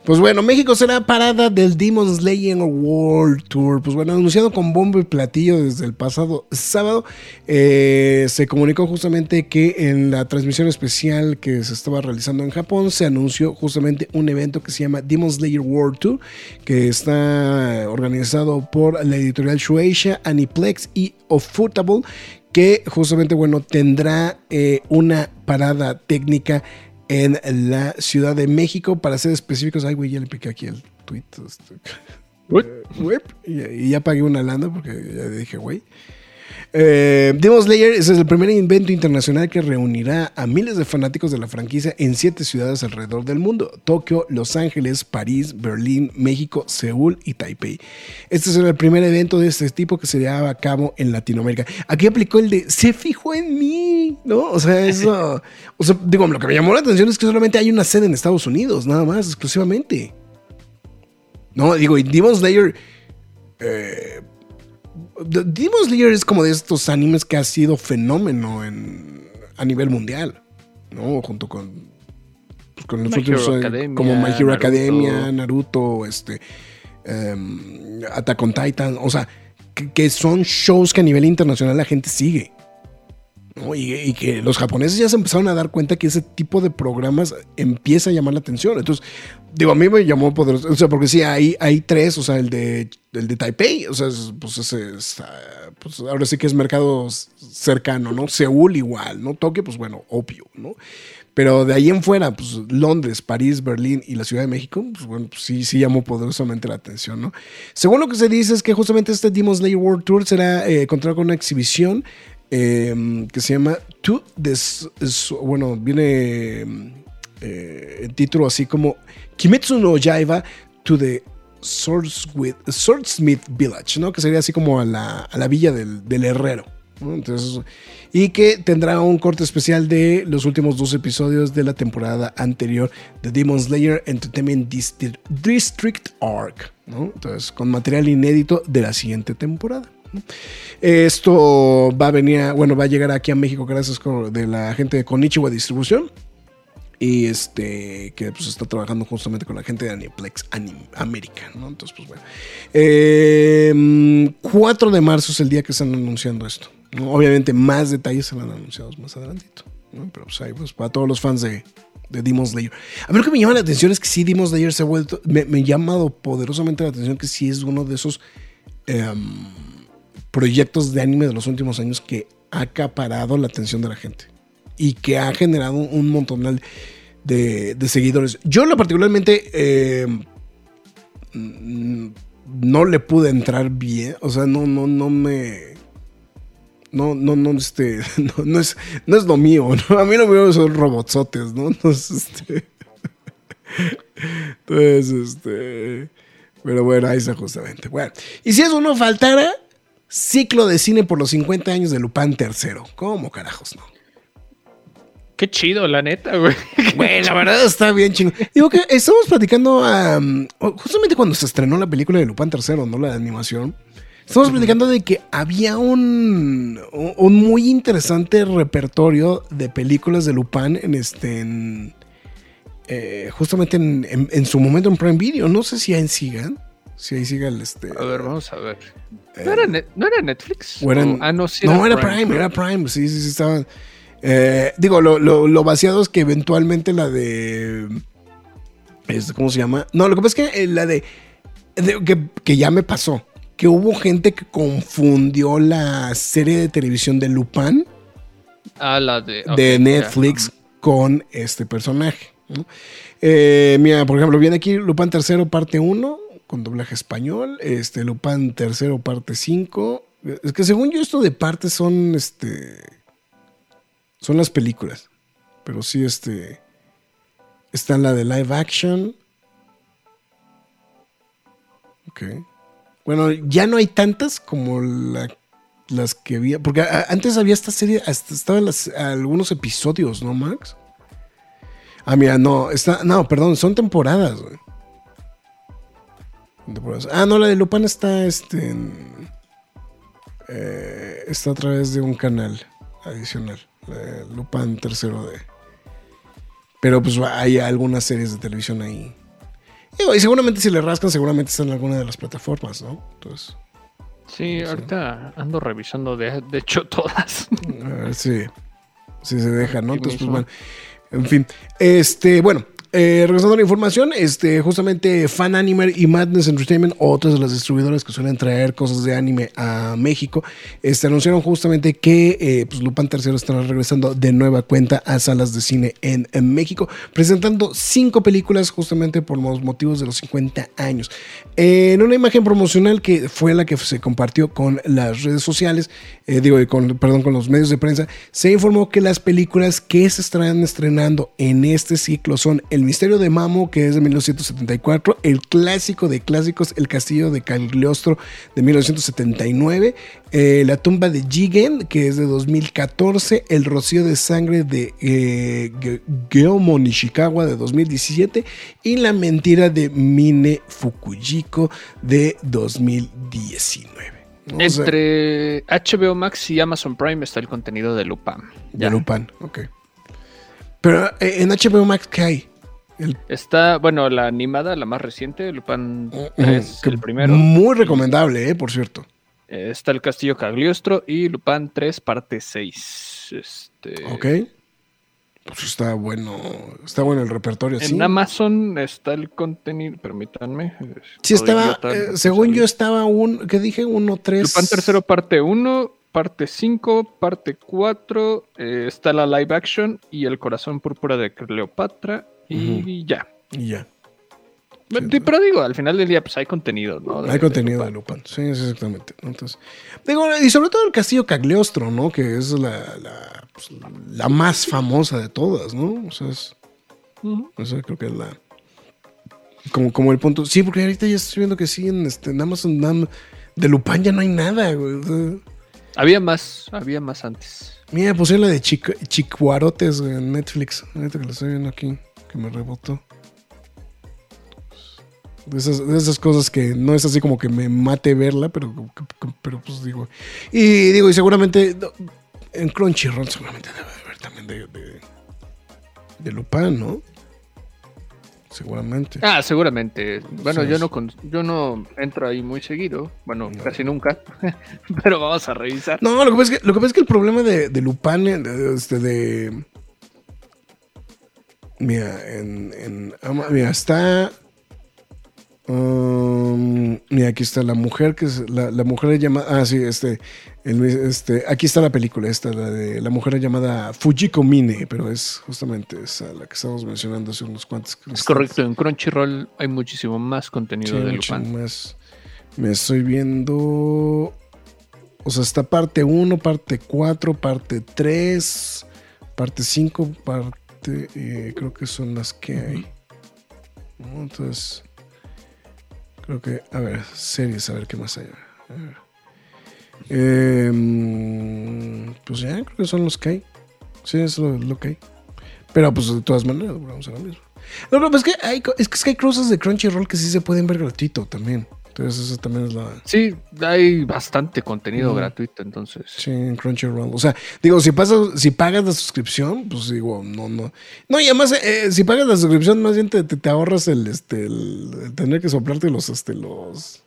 Pues bueno, México será parada del Demon Slayer World Tour. Pues bueno, anunciado con bombo y platillo desde el pasado sábado, eh, se comunicó justamente que en la transmisión especial que se estaba realizando en Japón se anunció justamente un evento que se llama Demon Slayer World Tour, que está organizado por la editorial Shueisha, Aniplex y Ufotable que justamente, bueno, tendrá eh, una parada técnica en la Ciudad de México, para ser específicos. Ay, güey, ya le piqué aquí el tweet. este, whip, y, y ya pagué una lana porque ya dije, güey. Eh, Demon Slayer es el primer evento internacional que reunirá a miles de fanáticos de la franquicia en siete ciudades alrededor del mundo: Tokio, Los Ángeles, París, Berlín, México, Seúl y Taipei. Este será el primer evento de este tipo que se lleva a cabo en Latinoamérica. Aquí aplicó el de se fijó en mí, ¿no? O sea, eso. o sea, digo, lo que me llamó la atención es que solamente hay una sede en Estados Unidos, nada más, exclusivamente. No, digo, y Demon Slayer. eh, Demon Slayer es como de estos animes que ha sido fenómeno en, a nivel mundial, ¿no? Junto con, pues, con Hero eh, Academia, como My Hero Naruto. Academia, Naruto, este, em, Attack on Titan, o sea, que, que son shows que a nivel internacional la gente sigue. Y, que los japoneses ya se empezaron a dar cuenta que ese tipo de programas empieza a llamar la atención. Entonces, digo, a mí me llamó poderoso. O sea, porque sí, hay, hay tres, o sea, el de, el de Taipei, o sea, es- pues es, pues ahora sí que es mercado cercano, ¿no? Seúl igual, ¿no? Tokio, pues bueno, obvio, ¿no? Pero de ahí en fuera, pues Londres, París, Berlín y la Ciudad de México, pues bueno, pues sí, sí llamó poderosamente la atención, ¿no? Según lo que se dice es que justamente este Demon Slayer World Tour será eh, con una exhibición eh, que se llama To the... S- S- bueno, viene eh, el título así como Kimetsu no Yaiba to the Swordsmith, Village, ¿no? Que sería así como a la, a la villa del, herrero. Entonces, y que tendrá un corte especial de los últimos dos episodios de la temporada anterior de Demon Slayer Entertainment District, District Arc, ¿no? Entonces, con material inédito de la siguiente temporada. Esto va a venir, bueno, va a llegar aquí a México gracias de la gente de Konichiwa Distribución y este que pues está trabajando justamente con la gente de Aniplex Anim América, ¿no? Entonces, pues bueno. Eh, 4 de marzo es el día que están anunciando esto. Obviamente más detalles serán anunciados más adelantito. Pero pues ahí, pues para todos los fans de, de Demon Slayer. A mí lo que me llama la atención es que sí, Demon Slayer se ha vuelto, me, me ha llamado poderosamente la atención que sí es uno de esos em, proyectos de anime de los últimos años que ha acaparado la atención de la gente y que ha generado un montón de, seguidores. Yo, lo particularmente, eh, mm, no le pude entrar bien. O sea, no, no, no me. No, no, no, este. No, es, no es lo mío. A mí lo mío son robotsotes, ¿no? Entonces, este. Entonces, este. Pero bueno, ahí está justamente. Bueno, y si eso no faltara, ciclo de cine por los 50 años de Lupin III. ¿Cómo carajos, no? Qué chido, la neta, güey. Güey, la verdad está bien chingón. Digo que estamos platicando am, justamente cuando se estrenó la película de Lupin III, ¿no? La de animación. Estamos platicando de que había un, un- un muy interesante repertorio de películas de Lupin en este. en, eh, justamente en, en- en su momento en Prime Video. No sé si ahí sigan. Si ahí siga el este. A ver, vamos a ver. ¿No era, ¿no era Netflix? O eran- O- ah, no, sí. no, era Prime, era Prime, sí, sí, sí, estaban. eh, digo, lo, lo, lo vaciado es que eventualmente la de. ¿Cómo se llama? No, lo que pasa es que eh, la de, de- que, que ya me pasó. Que hubo gente que confundió la serie de televisión de Lupin Ah, la de. de. Netflix con este personaje. ¿no? Eh, mira, por ejemplo, viene aquí Lupin tercero parte 1 con doblaje español, este Lupin tercero parte 5. Es que según yo esto de partes son este son las películas. Pero sí este está la de live action. Ok. Bueno, ya no hay tantas como la las que había. Porque antes había esta serie, hasta estaban algunos episodios, ¿no, Max? Ah, mira, no, está, no, perdón, son temporadas, güey. Ah, no, la de Lupin está, este, en- eh, está a través de un canal adicional, la de Lupin tercero de. Pero pues hay algunas series de televisión ahí. Y seguramente si le rascan, seguramente están en alguna de las plataformas, ¿no? Entonces. Sí, ahorita ando revisando, de, de hecho, todas. A ver si, si se deja, ¿no? Entonces, pues bueno. En fin. Este, bueno. Eh, regresando a la información, este, justamente Fan Anime y Madness Entertainment, otras de las distribuidoras que suelen traer cosas de anime a México, este, anunciaron justamente que eh, pues, Lupin III estará regresando de nueva cuenta a salas de cine en, México, presentando cinco películas justamente por los motivos de los 50 años. En una imagen promocional que fue la que se compartió con las redes sociales, eh, digo, con, perdón, con los medios de prensa, se informó que las películas que se estarán estrenando en este ciclo son El misterio de Mamo, que es de 1974, el clásico de clásicos, El castillo de Cagliostro de 1979, eh, La tumba de Jigen, que es de 2014, El rocío de sangre de eh, Ge- Geomo Nishikawa de 2017 y La mentira de Mine Fukujiko de 2019. ¿no? O sea, Entre HBO Max y Amazon Prime está el contenido de Lupin. de Lupin, ok. Pero eh, en HBO Max, ¿qué hay? El, Está, bueno, la animada, la más reciente, Lupin 3, que el primero. Muy recomendable, eh, por cierto. Eh, Está el Castillo Cagliostro y Lupin 3, parte 6. Este, Ok. Pues está bueno. Está bueno el repertorio. En sí. Amazon está el contenido, permítanme. Sí, estaba. eh, según yo, estaba un. ¿Qué dije? Uno, tres. Lupin tercero, parte 1, parte 5, parte 4. eh, está la live action y el corazón púrpura de Cleopatra. Y ya. Y ya. Pero, pero digo, al final del día, pues hay contenido, ¿no? De- Hay contenido de Lupin. Lupin. Sí, sí, exactamente. Entonces, digo, y sobre todo el castillo Cagliostro, ¿no? Que es la, la, pues, la más famosa de todas, ¿no? O sea, es, eso creo que es la. Como, como el punto. Sí, porque ahorita ya estoy viendo que sí, en, este, en Amazon de Lupin ya no hay nada, güey. O sea, Había más, había más antes. mira, pusieron la de Chic Chicuarotes güey, en Netflix. Ahorita que lo estoy viendo aquí, que me rebotó. De esas, de esas cosas que no es así como que me mate verla, pero, pero pues digo. Y digo, y seguramente en Crunchyroll seguramente debe de haber también de, de, de Lupin, ¿no? Seguramente. Ah, seguramente. Bueno, Sí, yo no con- yo no entro ahí muy seguido. Bueno, casi nunca. Pero vamos a revisar. No, lo que pasa es que, lo que, pasa es que el problema de, de Lupin, de, este, de- Mira, en, en mira, está. um, mira, aquí está la mujer que es la, la mujer llamada. Ah, sí, este, el- este. Aquí está la película, esta, la de la mujer llamada Fujiko Mine, pero es justamente esa la que estamos mencionando hace unos cuantos. Es correcto, en Crunchyroll hay muchísimo más contenido Sí, de Lupin. más. Me estoy viendo. O sea, está parte 1, parte 4, parte 3, parte 5, parte. Eh, creo que son las que hay. ¿No? Entonces. Creo que. A ver, series, a ver qué más hay. A ver. Eh, mm, pues ya, creo que son los que hay. Sí, es lo, lo que hay. Pero pues de todas maneras, vamos a lo mismo. No, no, pues es que hay, es que, es que hay cosas de Crunchyroll que sí se pueden ver gratuito también. Entonces, eso también es la. Sí, hay bastante contenido gratuito, entonces. Sí, en Crunchyroll. O sea, digo, si pasas, si pagas la suscripción, pues digo, no, no. No, y además, eh, si pagas la suscripción, más bien te, te- te ahorras el, este, el, el tener que soplarte los, este, los.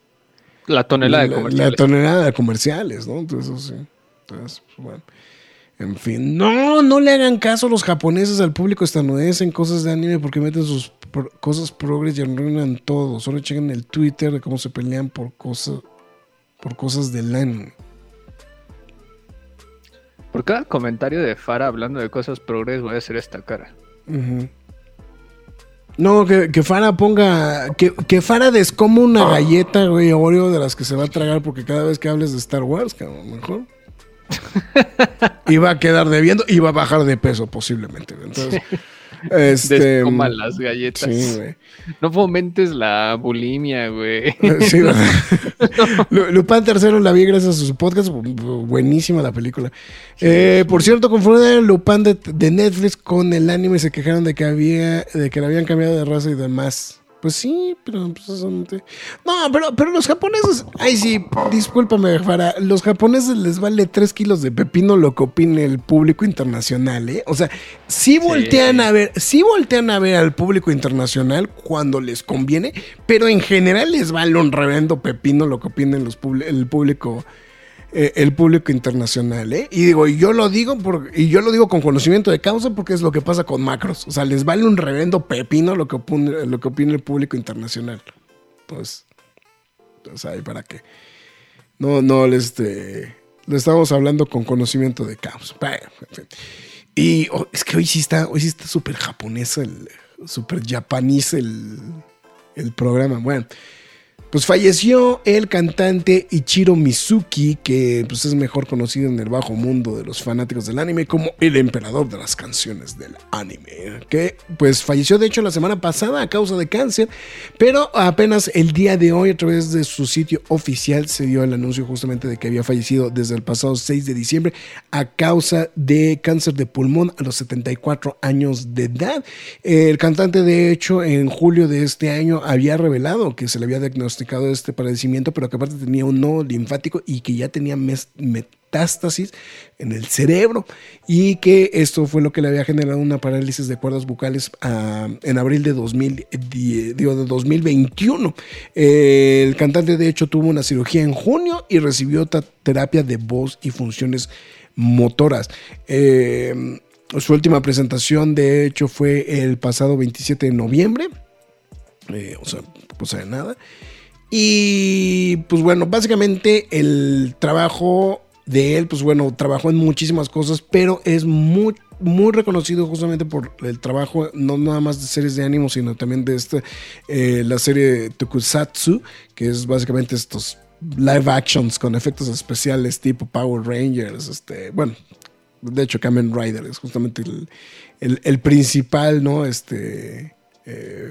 La tonelada de la- comerciales. La tonelada de comerciales, ¿no? Entonces, eso sí. Entonces, pues, bueno. En fin, no, no le hagan caso a los japoneses al público estadounidense en cosas de anime porque meten sus pro- cosas progres y arruinan todo. Solo chequen el Twitter de cómo se pelean por cosas por cosas del anime. Por cada comentario de Fara hablando de cosas progres, voy a hacer esta cara. No, que, que Fara ponga. Que, que Fara descoma una galleta, güey, Oreo de las que se va a tragar porque cada vez que hables de Star Wars, cabrón, mejor. Iba a quedar debiendo y va a bajar de peso posiblemente. Entonces, este. Las galletas. Sí. No fomentes la bulimia, güey. Sí, ¿verdad? Lu- Lupin III la vi gracias a su podcast. bu- bu- Buenísima la película. Eh, por cierto, confundieron Lupin de, de Netflix con el anime se quejaron de que había, de que le habían cambiado de raza y demás. Pues sí, pero pues, eso no te- No, pero, pero los japoneses. Ay, sí, discúlpame, Fara. Los japoneses les vale 3 kilos de pepino lo que opine el público internacional, ¿eh? O sea, sí voltean a ver, sí voltean a ver al público internacional cuando les conviene, pero en general les vale un reverendo pepino lo que opinen los el público. Eh, el público internacional, ¿eh? Y digo, y yo lo digo y yo lo digo con conocimiento de causa porque es lo que pasa con macros. O sea, les vale un reverendo pepino lo que opine, lo que opina el público internacional. Pues, pues ahí para qué. No, no, este, lo estamos hablando con conocimiento de causa. Y oh, es que hoy sí está, hoy sí está súper japonés, el, súper japonés el, el programa. Bueno, pues falleció el cantante Ichiro Mizuki, que pues es mejor conocido en el bajo mundo de los fanáticos del anime como el emperador de las canciones del anime, que pues falleció de hecho la semana pasada a causa de cáncer, pero apenas el día de hoy a través de su sitio oficial se dio el anuncio justamente de que había fallecido desde el pasado 6 de diciembre a causa de cáncer de pulmón a los 74 años de edad. El cantante de hecho en julio de este año había revelado que se le había diagnosticado este padecimiento, pero que aparte tenía un nodo linfático y que ya tenía metástasis en el cerebro y que esto fue lo que le había generado una parálisis de cuerdas vocales ah, en abril de, 2010, digo, de 2021. Eh, el cantante de hecho tuvo una cirugía en junio y recibió ta- terapia de voz y funciones motoras. Eh, su última presentación de hecho fue el pasado 27 de noviembre. Eh, o sea, pues de nada. Y pues bueno, básicamente el trabajo de él, pues bueno, trabajó en muchísimas cosas, pero es muy, muy reconocido justamente por el trabajo, no nada más de series de ánimo, sino también de este, eh, la serie Tokusatsu, que es básicamente estos live actions con efectos especiales tipo Power Rangers, este, bueno, de hecho Kamen Rider es justamente el, el- el principal, ¿no? Este... eh,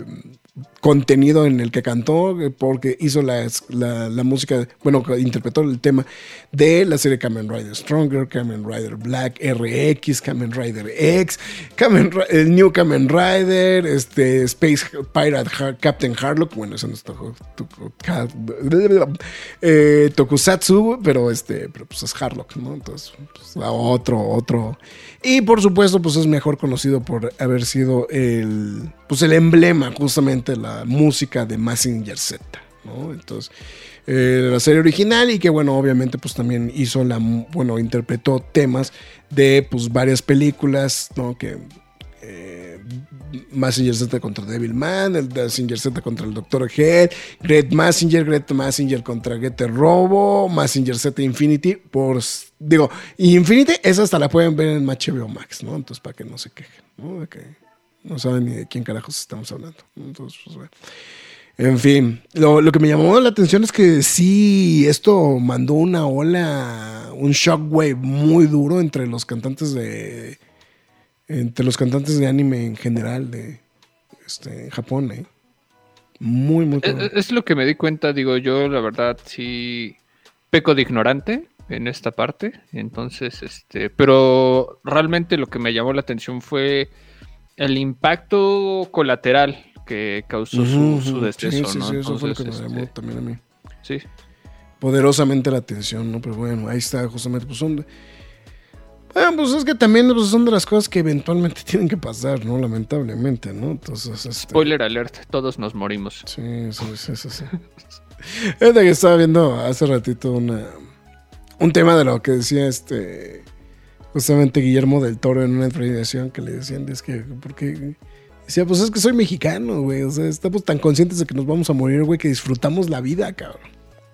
contenido en el que cantó, eh, porque hizo la, la- música, bueno, interpretó el tema de la serie Kamen Rider Stronger, Kamen Rider Black, RX, Kamen Rider X, Kamen, el New Kamen Rider, este, Space Pirate Captain Harlock, bueno, eso no es Toku- Toku- Ka- eh, Tokusatsu, pero este, pero pues es Harlock, ¿no? Entonces, pues, otro, otro. Y por supuesto, pues es mejor conocido por haber sido el, pues el emblema justamente de la música de Massinger Z, ¿no? Entonces, eh, la serie original y que bueno, obviamente pues también hizo la, bueno, interpretó temas de pues varias películas, ¿no? Que eh, Massinger Z contra Devilman, el Massinger Z contra el Doctor Head, Great Massinger, Great Massinger contra Getter Robo, Massinger Z Infinity, por digo, Infinity, esa hasta la pueden ver en HBO Max, ¿no? Entonces para que no se quejen, ¿no? Que no saben ni de quién carajos estamos hablando. Entonces, pues bueno. En fin, lo, lo que me llamó la atención es que sí, esto mandó una ola, un shockwave muy duro entre los cantantes de, entre los cantantes de anime en general de este, Japón, ¿eh? Muy, muy Es, es lo que me di cuenta, digo, yo la verdad sí peco de ignorante en esta parte, entonces, este, pero realmente lo que me llamó la atención fue el impacto colateral que causó su, su Sí, sí, sí, eso fue lo que me llamó este, también a mí. sí. Poderosamente la atención, ¿no? Pero bueno, ahí está, justamente, pues son... Bueno, pues es que también pues, son de las cosas que eventualmente tienen que pasar, ¿no? Lamentablemente, ¿no? Entonces, este... Spoiler alert, todos nos morimos. Sí, sí, sí, sí. sí. Que estaba viendo hace ratito una, un tema de lo que decía este justamente Guillermo del Toro en una entrevista que le decían, es que, porque decía, pues es que soy mexicano, güey, o sea, estamos tan conscientes de que nos vamos a morir, güey, que disfrutamos la vida, cabrón.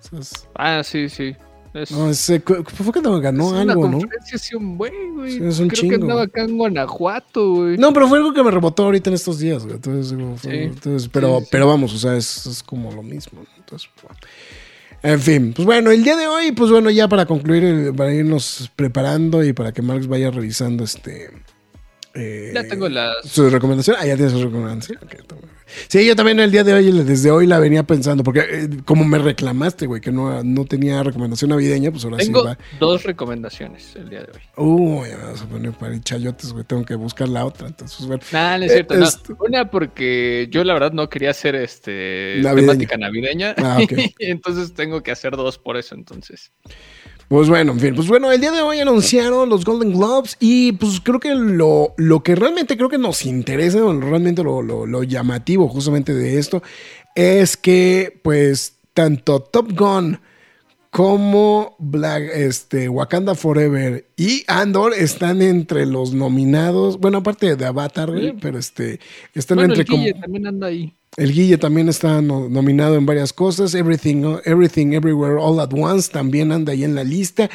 O sea, es- Ah, sí, sí. Es, no, ese, cu- fue cuando ganó es una algo, ¿no? así un buen, güey. Sí, es un Creo chingo. que andaba acá en Guanajuato, güey. No, pero fue algo que me rebotó ahorita en estos días, güey. Entonces, fue- Sí. entonces, pero, Sí, pero vamos, o sea, es, es como lo mismo. ¿no? Entonces, bueno. En fin, pues bueno, el día de hoy, pues bueno, ya para concluir, el- para irnos preparando y para que Marx vaya revisando este. Eh, Ya tengo las. su recomendación. Ah, ya tienes su recomendación. Sí, yo también el día de hoy, desde hoy la venía pensando, porque eh, como me reclamaste, güey, que no, no tenía recomendación navideña, pues ahora Tengo sí va. dos recomendaciones el día de hoy. Uy, ya me vas a poner para ir chayotes, güey, tengo que buscar la otra. Entonces, bueno. Nah, no es Eh, cierto. no. esto- Una porque yo la verdad no quería hacer este Navideña. temática navideña. Ah, ok. entonces tengo que hacer dos por eso entonces. Pues bueno, en fin, pues bueno, el día de hoy anunciaron los Golden Globes y pues creo que lo, lo que realmente creo que nos interesa, o realmente lo, lo- lo llamativo justamente de esto, es que pues tanto Top Gun como Black, este, Wakanda Forever y Andor están entre los nominados, bueno, aparte de Avatar, Sí. pero este, están Bueno, entre el Guille como... también anda ahí. El Guille también está no- nominado en varias cosas. Everything, Everything, Everywhere, All at Once también anda ahí en la lista.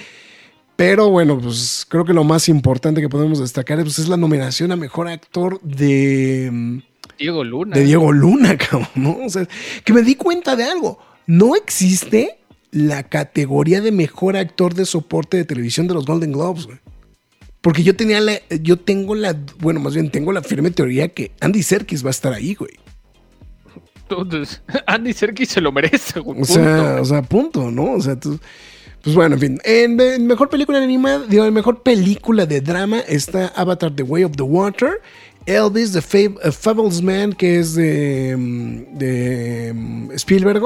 Pero bueno, pues creo que lo más importante que podemos destacar pues, es la nominación a mejor actor de, mm, Diego Luna. de Diego Luna, cabrón. ¿no? O sea, que me di cuenta de algo. No existe la categoría de mejor actor de soporte de televisión de los Golden Globes, güey. Porque yo tenía la, yo tengo la, bueno, más bien tengo la firme teoría que Andy Serkis va a estar ahí, güey. Entonces, Andy Serkis se lo merece, güey. O sea, o sea, punto, ¿no? O sea, tú- pues bueno, en fin. En, en mejor película animada, digo, en mejor película de drama está Avatar The Way of the Water, Elvis The Fab- Fables Man, que es de, mm, de mm, Spielberg,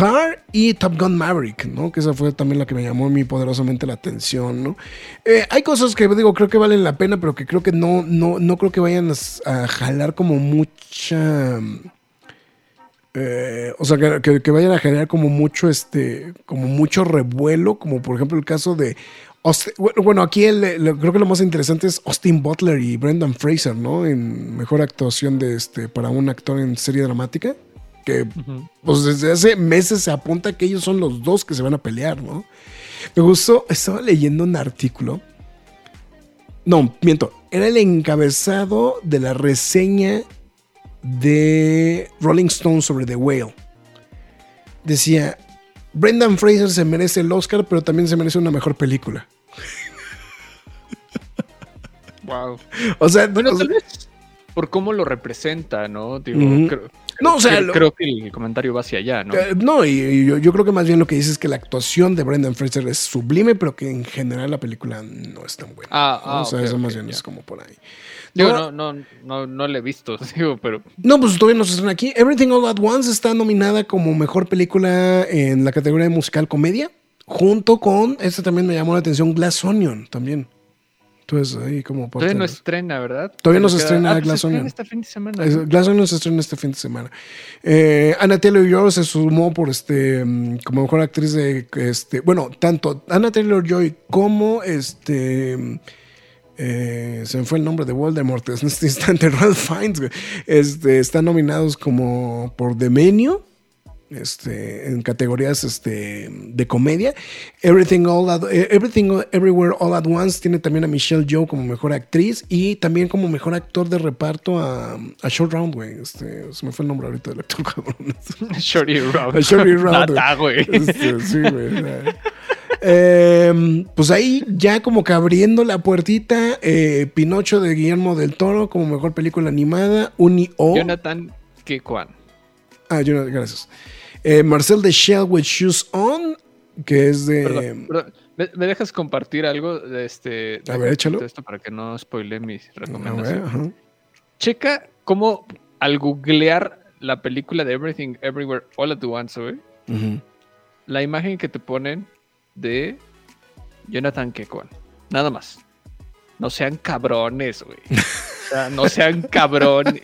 Tar y Top Gun Maverick, ¿no? Que esa fue también la que me llamó a mí poderosamente la atención, ¿no? Eh, hay cosas que digo, creo que valen la pena, pero que creo que no, no, no creo que vayan a, jalar como mucha. eh, o sea, que, que- vayan a generar como mucho, este, como mucho revuelo, como por ejemplo el caso de Austin- bueno, aquí el- creo que lo más interesante es Austin Butler y Brendan Fraser, ¿no? En mejor actuación de este para un actor en serie dramática. Que pues desde hace meses se apunta que ellos son los dos que se van a pelear, ¿no? Me gustó, estaba leyendo un artículo. No, miento, era el encabezado de la reseña de Rolling Stone sobre The Whale. Decía, Brendan Fraser se merece el Oscar, pero también se merece una mejor película. wow. O sea, Bueno, o sea, tal vez por cómo lo representa, ¿no? Digo, creo, No, o sea, creo, lo- creo que el comentario va hacia allá, ¿no? Eh, no, y, y yo, yo creo que más bien lo que dice es que la actuación de Brendan Fraser es sublime, pero que en general la película no es tan buena. Ah, ¿no? ah, o sea, ok, eso más bien es como por ahí. Digo, No, no, no, no, no le he visto, digo, pero No, pues todavía no se estrena aquí. Everything All At Once está nominada como mejor película en la categoría de musical comedia, junto con, este también me llamó la atención, Glass Onion también. Entonces, ahí como parte todavía no estrena, ¿verdad? Todavía no se estrena ah, pues Glass Onion. este fin de semana. Es- ¿no? Glass Onion se estrena este fin de semana. Eh, Anna Taylor-Joy se sumó por este mm, como mejor actriz de este, bueno, tanto Anna Taylor-Joy como este mm, eh, se me fue el nombre de Voldemort en este instante, Ralph Fiennes, este, están nominados como por The Menu. Este, en categorías este, de comedia. Everything, All At- eh, Everything Everywhere All at Once tiene también a Michelle Yeoh como mejor actriz y también como mejor actor de reparto a, a Short Round, güey. Este, se me fue el nombre ahorita del actor, cabrón. Shorty Round. A Shorty Round, Nata, güey. Este, sí, güey. Eh, pues ahí ya como que abriendo la puertita, eh, Pinocho de Guillermo del Toro como mejor película animada, Uni O. Jonathan Kekwan. Ah, Jonathan, gracias. Eh, Marcel de Shell with Shoes On, que es de. Perdón, perdón. ¿Me, me dejas compartir algo de este? A ver, échalo. Esto para que no spoile mis ver, recomendaciones. Checa cómo al googlear la película de Everything Everywhere All at Once, güey, la imagen que te ponen de Jonathan Kekwan. Nada más. No sean cabrones, güey. O sea, no sean cabrones.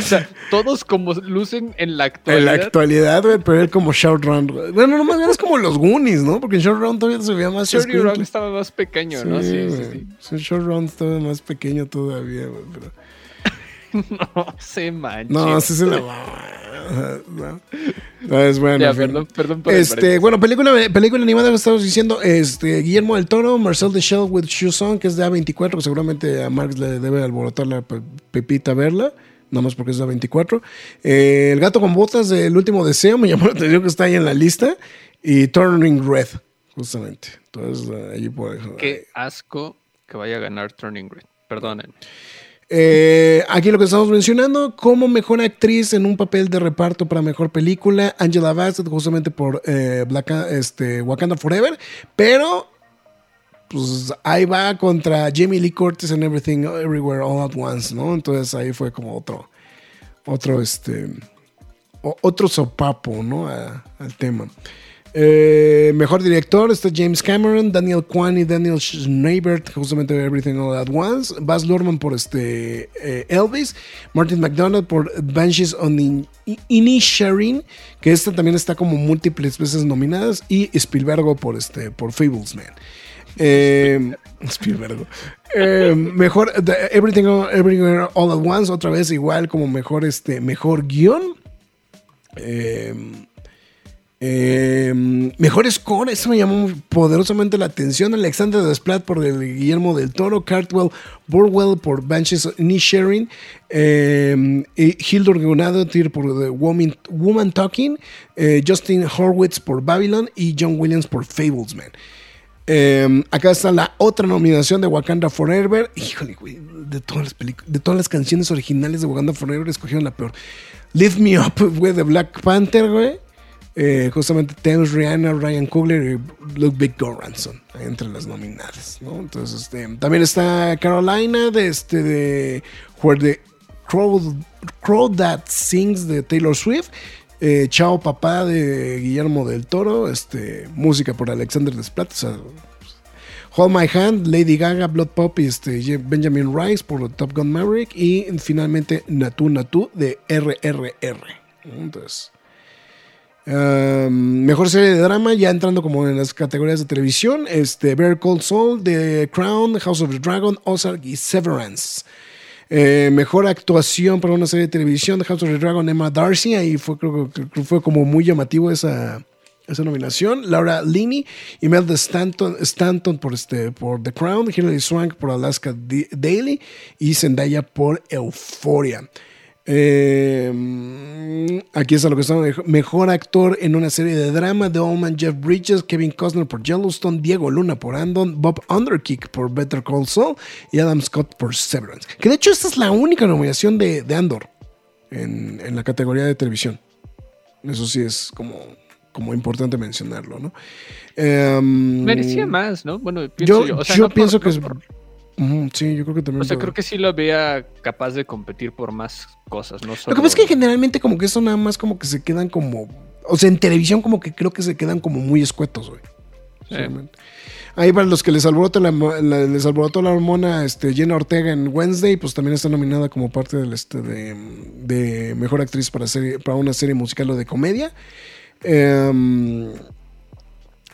Sea, todos como lucen en la En actualidad. la actualidad, güey, pero él como Short güey. Bueno, nomás bien es como los Goonies, ¿no? Porque en Short todavía se veía más. Ron estaba más pequeño, ¿no? Sí, sí, sí. Sí, Short Round estaba más pequeño todavía, güey. Pero... No se manches. No, sí se la Ajá, no. No, es bueno. Ya, en perdón, perdón por Este, bueno, película, película animada que estamos diciendo, este, Guillermo del Toro, Marcel de Shell with Shoes On, que es de A24, que seguramente a Marx le debe alborotar la pe- pepita verla, nada más porque es de A24. Eh, el gato con botas del último deseo, me llamó la atención que está ahí en la lista, y Turning Red, justamente. Entonces, allí. Qué asco que vaya a ganar Turning Red. Perdónenme. Eh, aquí lo que estamos mencionando, como mejor actriz en un papel de reparto para mejor película, Angela Bassett, justamente por eh, Black, este, Wakanda Forever, pero pues ahí va contra Jamie Lee Curtis en Everything Everywhere All at Once, ¿no? Entonces ahí fue como otro, otro, este, otro sopapo, ¿no? Al tema. Eh, mejor director está James Cameron, Daniel Kwan y Daniel Schneibert, justamente Everything All at Once. Baz Luhrmann por este eh, Elvis, Martin McDonald por Banshees on In- Inisherin, que esta también está como múltiples veces nominadas, y Spielberg por este por Fablesman. Eh, mejor Everything Everywhere All at Once, otra vez igual como mejor este mejor guion. Eh, eh, mejor score, eso me llamó poderosamente la atención. Alexander Desplat por el Guillermo del Toro, Cartwell Burwell por Banshees Inisherin, eh, Hildur Gunnadottir por The Woman, Woman Talking, eh, Justin Horwitz por Babylon y John Williams por Fablesman. Eh, acá está la otra nominación de Wakanda Forever. Híjole, güey, de todas las películas, de todas las canciones originales de Wakanda Forever escogieron la peor. Lift Me Up, güey, de Black Panther, güey. Eh, justamente Thames, Rihanna, Ryan Coogler y Ludwig Göransson entre las nominadas, ¿no? Entonces, este, también está Carolina de este de Where the Crow, Crow That Sings de Taylor Swift. Eh, Chao Papá de Guillermo del Toro, este, música por Alexander Desplat, sea, Hold My Hand, Lady Gaga, Blood Pop y este, Benjamin Rice por Top Gun Maverick y finalmente Natu Natu de RRR. Entonces, um, mejor serie de drama, ya entrando como en las categorías de televisión, este, Bear Cold Soul, The Crown, House of the Dragon, Ozark y Severance. Eh, mejor actuación para una serie de televisión de House of the Dragon, Emma Darcy. Ahí fue, creo, que- fue como muy llamativo esa, esa nominación. Laura Linney, Imelda Stanton, Stanton por, este, por The Crown, Hilary Swank por Alaska Daily y Zendaya por Euphoria. Eh, aquí está lo que está mejor, actor en una serie de drama: The Old Man Jeff Bridges, Kevin Costner por Yellowstone, Diego Luna por Andon, Bob Underkick por Better Call Saul y Adam Scott por Severance. Que de hecho, esta es la única nominación de, de Andor en, en la categoría de televisión. Eso sí es como, como importante mencionarlo, ¿no? Em, Merecía más, ¿no? Bueno, pienso Yo, yo. O sea, yo no por- pienso no que es. por- sí, yo creo que también. O sea, creo que sí lo veía capaz de competir por más cosas, no Lo solo... que pasa es que generalmente como que eso nada más como que se quedan como... O sea, en televisión como que creo que se quedan como muy escuetos, güey. Sí. Sinceramente. Ahí para los que les alborotó la, la- les alborotó la hormona este, Jenna Ortega en Wednesday, pues también está nominada como parte del este de, de mejor actriz para serie, para una serie musical o de comedia.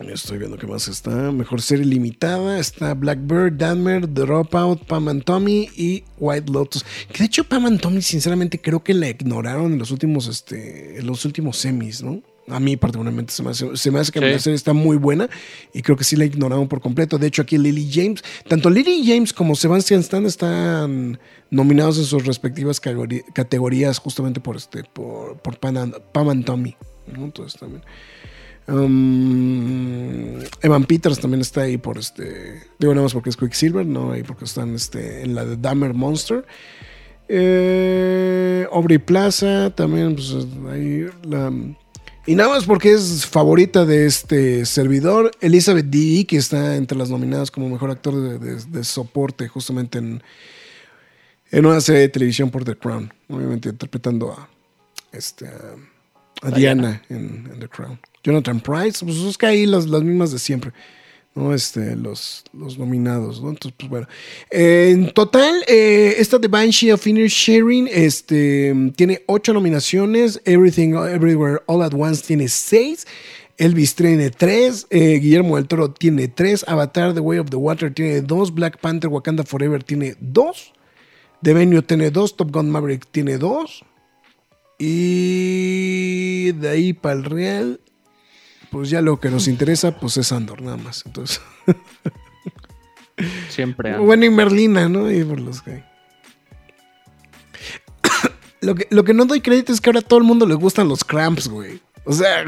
Estoy viendo qué más está. Mejor serie limitada. Está Blackbird, Danmer, The Dropout, Pam and Tommy y White Lotus. Que de hecho Pam and Tommy, sinceramente, creo que la ignoraron en los últimos, este, en los últimos semis, ¿no? A mí particularmente se me hace, se me hace que Sí. la serie está muy buena y creo que sí la ignoraron por completo. De hecho, aquí Lily James, tanto Lily James como Sebastian Stan están nominados en sus respectivas categorías justamente por este, por, por Pam and, Pam and Tommy. ¿no? Entonces también. Evan Peters también está ahí por este. Digo nada más porque es Quicksilver, no ahí porque están este, en la de Dahmer Monster. Eh, Aubrey Plaza también, pues. Y nada más porque es favorita de este servidor, Elizabeth Dee, que está entre las nominadas como mejor actor de soporte, justamente en, en una serie de televisión por The Crown. Obviamente interpretando a, este, a, a Diana en, en The Crown. Jonathan Price, pues es que ahí las, las mismas de siempre. ¿no? Este, los, los nominados, ¿no? Entonces, pues bueno. Eh, en total, eh, esta de Banshee of Inner Sharing este, tiene ocho nominaciones. Everything Everywhere All at Once tiene seis. Elvis tiene tres. eh, Guillermo del Toro tiene tres. Avatar, The Way of the Water tiene dos. Black Panther, Wakanda Forever tiene dos. The Venue tiene dos. Top Gun Maverick tiene dos. Y de ahí para el Real, pues ya lo que nos interesa, pues es Andor, nada más. Entonces, Siempre. anda. bueno, y Merlina, ¿no? Y por los que. lo, que lo que no doy crédito es que ahora a todo el mundo le gustan los cramps, güey. O sea,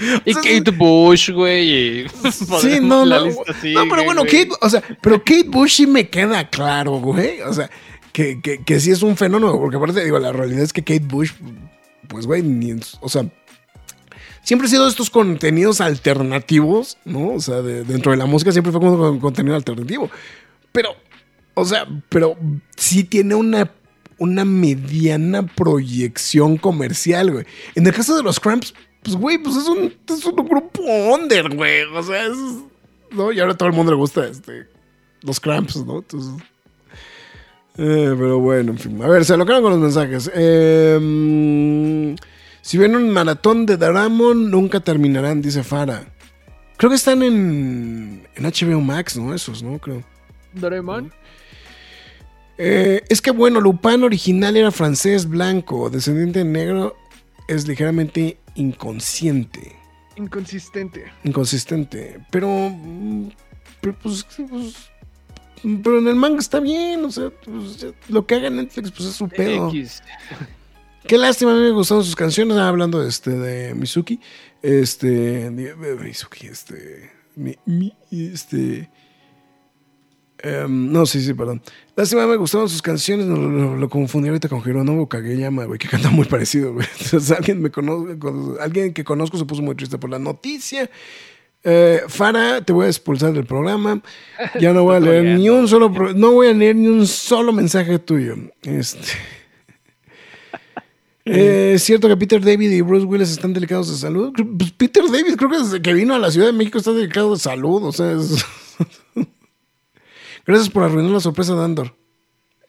Y Kate Bush, güey. sí, no, no. no, pero bueno, güey. Kate, o sea, pero Kate Bush sí me queda claro, güey. O sea, que, que, que sí es un fenómeno, porque aparte, digo, la realidad es que Kate Bush, pues, güey, ni o sea, siempre ha sido estos contenidos alternativos, ¿no? O sea, de- dentro de la música siempre fue como con- contenido alternativo. Pero, o sea, pero sí tiene una, una mediana proyección comercial, güey. En el caso de los Cramps, pues, güey, pues es un, es un grupo under, güey. O sea, es. ¿No? Y ahora todo el mundo le gusta este, los Cramps, ¿no? Entonces. Eh, pero bueno, en fin. A ver, se lo quedan con los mensajes. Eh, si ven un maratón de Daramon, nunca terminarán, dice Fara. Creo que están en, en HBO Max, ¿no? Esos, ¿no? Creo. Doraemon. Eh, es que bueno, Lupin original era francés blanco, descendiente negro es ligeramente inconsciente, Inconsistente. inconsistente, pero, mm, pero, pues, pues, pero en el manga está bien, o sea, pues, lo que haga Netflix pues es su pedo. X. Qué lástima, a mí me gustaron sus canciones, ah, hablando de este de Mizuki, este, de Mizuki, este, mi, mi- este, em, no, sí, sí, perdón. Lástima, me gustaron sus canciones, lo, lo confundí ahorita con Hironobu Kageyama, güey, que canta muy parecido, güey. Entonces, alguien, me conoce, con- alguien que conozco se puso muy triste por la noticia. Eh, Fara, te voy a expulsar del programa. Ya no voy a leer ni un solo, pro- no voy a leer ni un solo mensaje tuyo. Este. Eh, ¿Es cierto que Peter David y Bruce Willis están delicados de salud? Pues Peter David creo que desde que vino a la Ciudad de México está delicado de salud. O sea, es- Gracias por arruinar la sorpresa de Andor.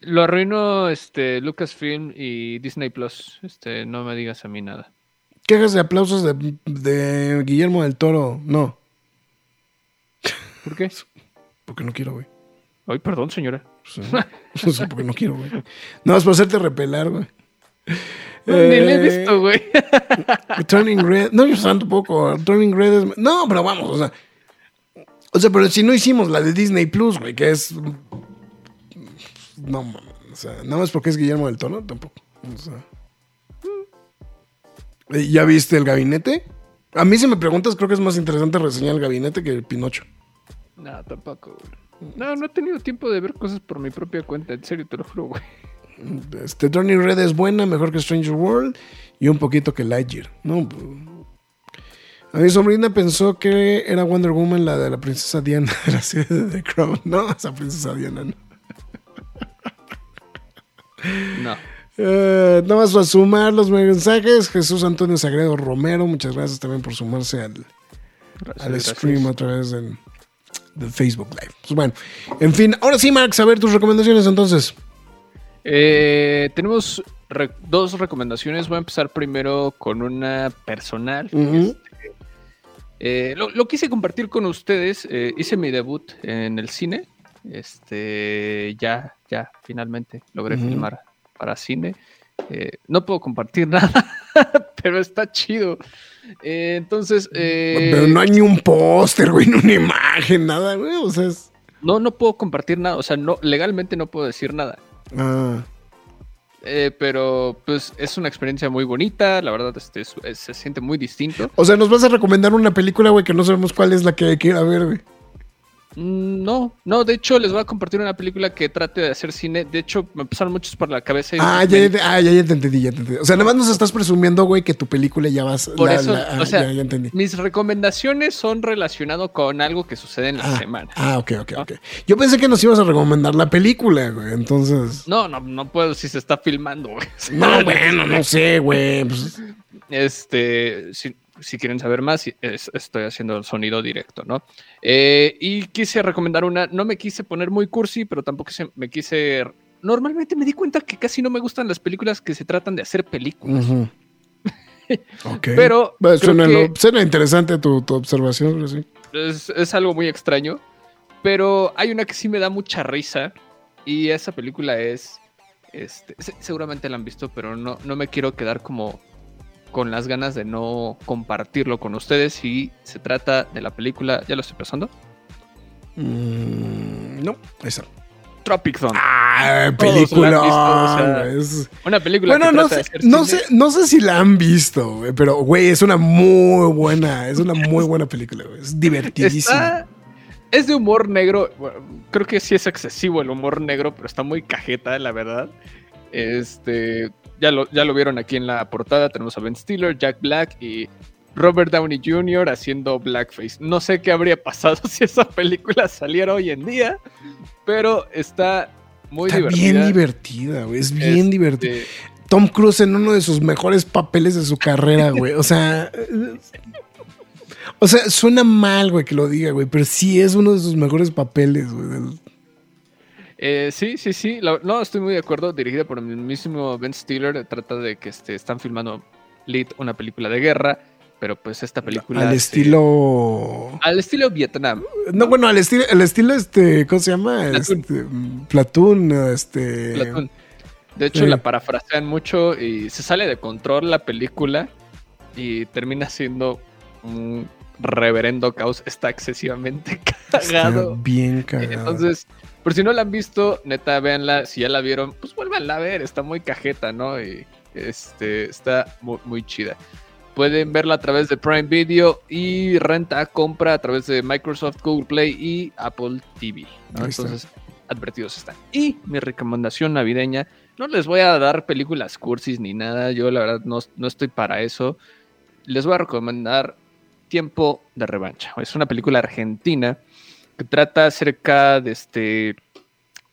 Lo arruinó este, Lucasfilm y Disney Plus. Este, no me digas a mí nada. Quejas de aplausos de, de Guillermo del Toro. No, ¿Por qué? porque no quiero, güey. Ay, perdón, señora. Sí. Sí, porque no quiero, güey. No, es por hacerte repelar, güey. No, ni le he Eh, visto, güey. Turning Red. No, yo tampoco. Turning Red es. No, pero vamos, o sea. O sea, pero si no hicimos la de Disney Plus, güey, que es. No, mames, o sea, nada más porque es Guillermo del Toro, tampoco. O sea. Eh, ¿Ya viste el gabinete? A mí, si me preguntas, creo que es más interesante reseñar el gabinete que el Pinocho. No, tampoco, güey. No, no he tenido tiempo de ver cosas por mi propia cuenta. En serio, te lo juro, güey. Este Turning Red es buena, mejor que Stranger World y un poquito que Lightyear. No, a mi sobrina pensó que era Wonder Woman la de la princesa Diana de la serie de The Crown. No, esa princesa Diana no. No. Eh, nada más para sumar los mensajes. Jesús Antonio Sagredo Romero, muchas gracias también por sumarse al, Gracias, al gracias. stream a través del, del Facebook Live. Pues bueno, en fin, ahora sí, Max, a ver tus recomendaciones entonces. Eh, tenemos re- dos recomendaciones. Voy a empezar primero con una personal. Eh, lo, lo quise compartir con ustedes. eh, hice mi debut en el cine. Este, ya, ya, finalmente logré filmar para cine. No puedo compartir nada, pero está chido. Eh, entonces, eh, Pero no hay ni un póster, güey, ni una imagen, nada, güey. O sea, es. no, no puedo compartir nada. O sea, no, legalmente no puedo decir nada. Ah. Eh, pero pues es una experiencia muy bonita, la verdad este, es- es- se siente muy distinto. O sea, nos vas a recomendar una película, güey, que no sabemos cuál es la que hay que ir a ver, güey. Mm, No, no, de hecho les voy a compartir una película que trate de hacer cine. De hecho, me pasaron muchos por la cabeza. y Ah, ya, ya, ah, ya, ya te entendí, ya te entendí. O sea, nada más nos estás presumiendo, güey, que tu película ya vas. Por la- eso, la- ah, o sea, ya, ya entendí. mis recomendaciones son relacionadas con algo que sucede en la Ah, semana. ah, ok, ok, ok. Yo pensé que nos ibas a recomendar la película, güey. Entonces. No, no, no puedo si se está filmando. güey. No, bueno, no sé, güey. pues, Este, si, si quieren saber más, es- estoy haciendo el sonido directo, ¿no? Eh, y quise recomendar una, no me quise poner muy cursi, pero tampoco se- me quise... Normalmente me di cuenta que casi no me gustan las películas que se tratan de hacer películas. Ujú. Ok. Pero Bueno, creo suena, que- lo- suena interesante tu, tu observación, pero sí. es, es algo muy extraño. Pero hay una que sí me da mucha risa. Y esa película es. Este, se- seguramente la han visto, pero no, no me quiero quedar como con las ganas de no compartirlo con ustedes. Y se trata de la película. ¿Ya lo estoy pasando? Mm, no, esa. Tropic Thunder. Ah, película. o sea, Una película Bueno, que no trata sé, de no, sé, no sé si la han visto, pero, güey, es una muy buena, es una muy buena película, güey. Es divertidísima. Es de humor negro. bueno, creo que sí es excesivo el humor negro, pero está muy cajeta, la verdad. Este, ya lo, ya lo vieron aquí en la portada. Tenemos a Ben Stiller, Jack Black y Robert Downey Jr. haciendo blackface. No sé qué habría pasado si esa película saliera hoy en día, pero está muy Está divertida. bien divertida, güey. Es bien Este, divertida. Tom Cruise en uno de sus mejores papeles de su carrera, güey. O sea. O sea, suena mal, güey, que lo diga, güey, pero sí es uno de sus mejores papeles, güey. del- Eh, sí, sí, sí. la- no, estoy muy de acuerdo. Dirigida por el mismísimo Ben Stiller. Trata de que este, están filmando Lead, una película de guerra. Pero pues esta película. Al se- estilo. Al estilo Vietnam. No, bueno, al estilo, el estilo, este, ¿cómo se llama? Platoon. Este, Platoon, este. De hecho, sí. la parafrasean mucho y se sale de control la película y termina siendo un reverendo caos. Está excesivamente Está cagado. bien cagado. Entonces, por si no la han visto, neta, véanla. Si ya la vieron, pues vuélvanla a ver. Está muy cajeta, ¿no? Y este, está muy, muy chida. Pueden verla a través de Prime Video y renta, compra a través de Microsoft, Google Play y Apple TV. Entonces, advertidos están. Y mi recomendación navideña, no les voy a dar películas cursis ni nada. Yo, la verdad, no, no estoy para eso. Les voy a recomendar Tiempo de Revancha. Es una película argentina que trata acerca de este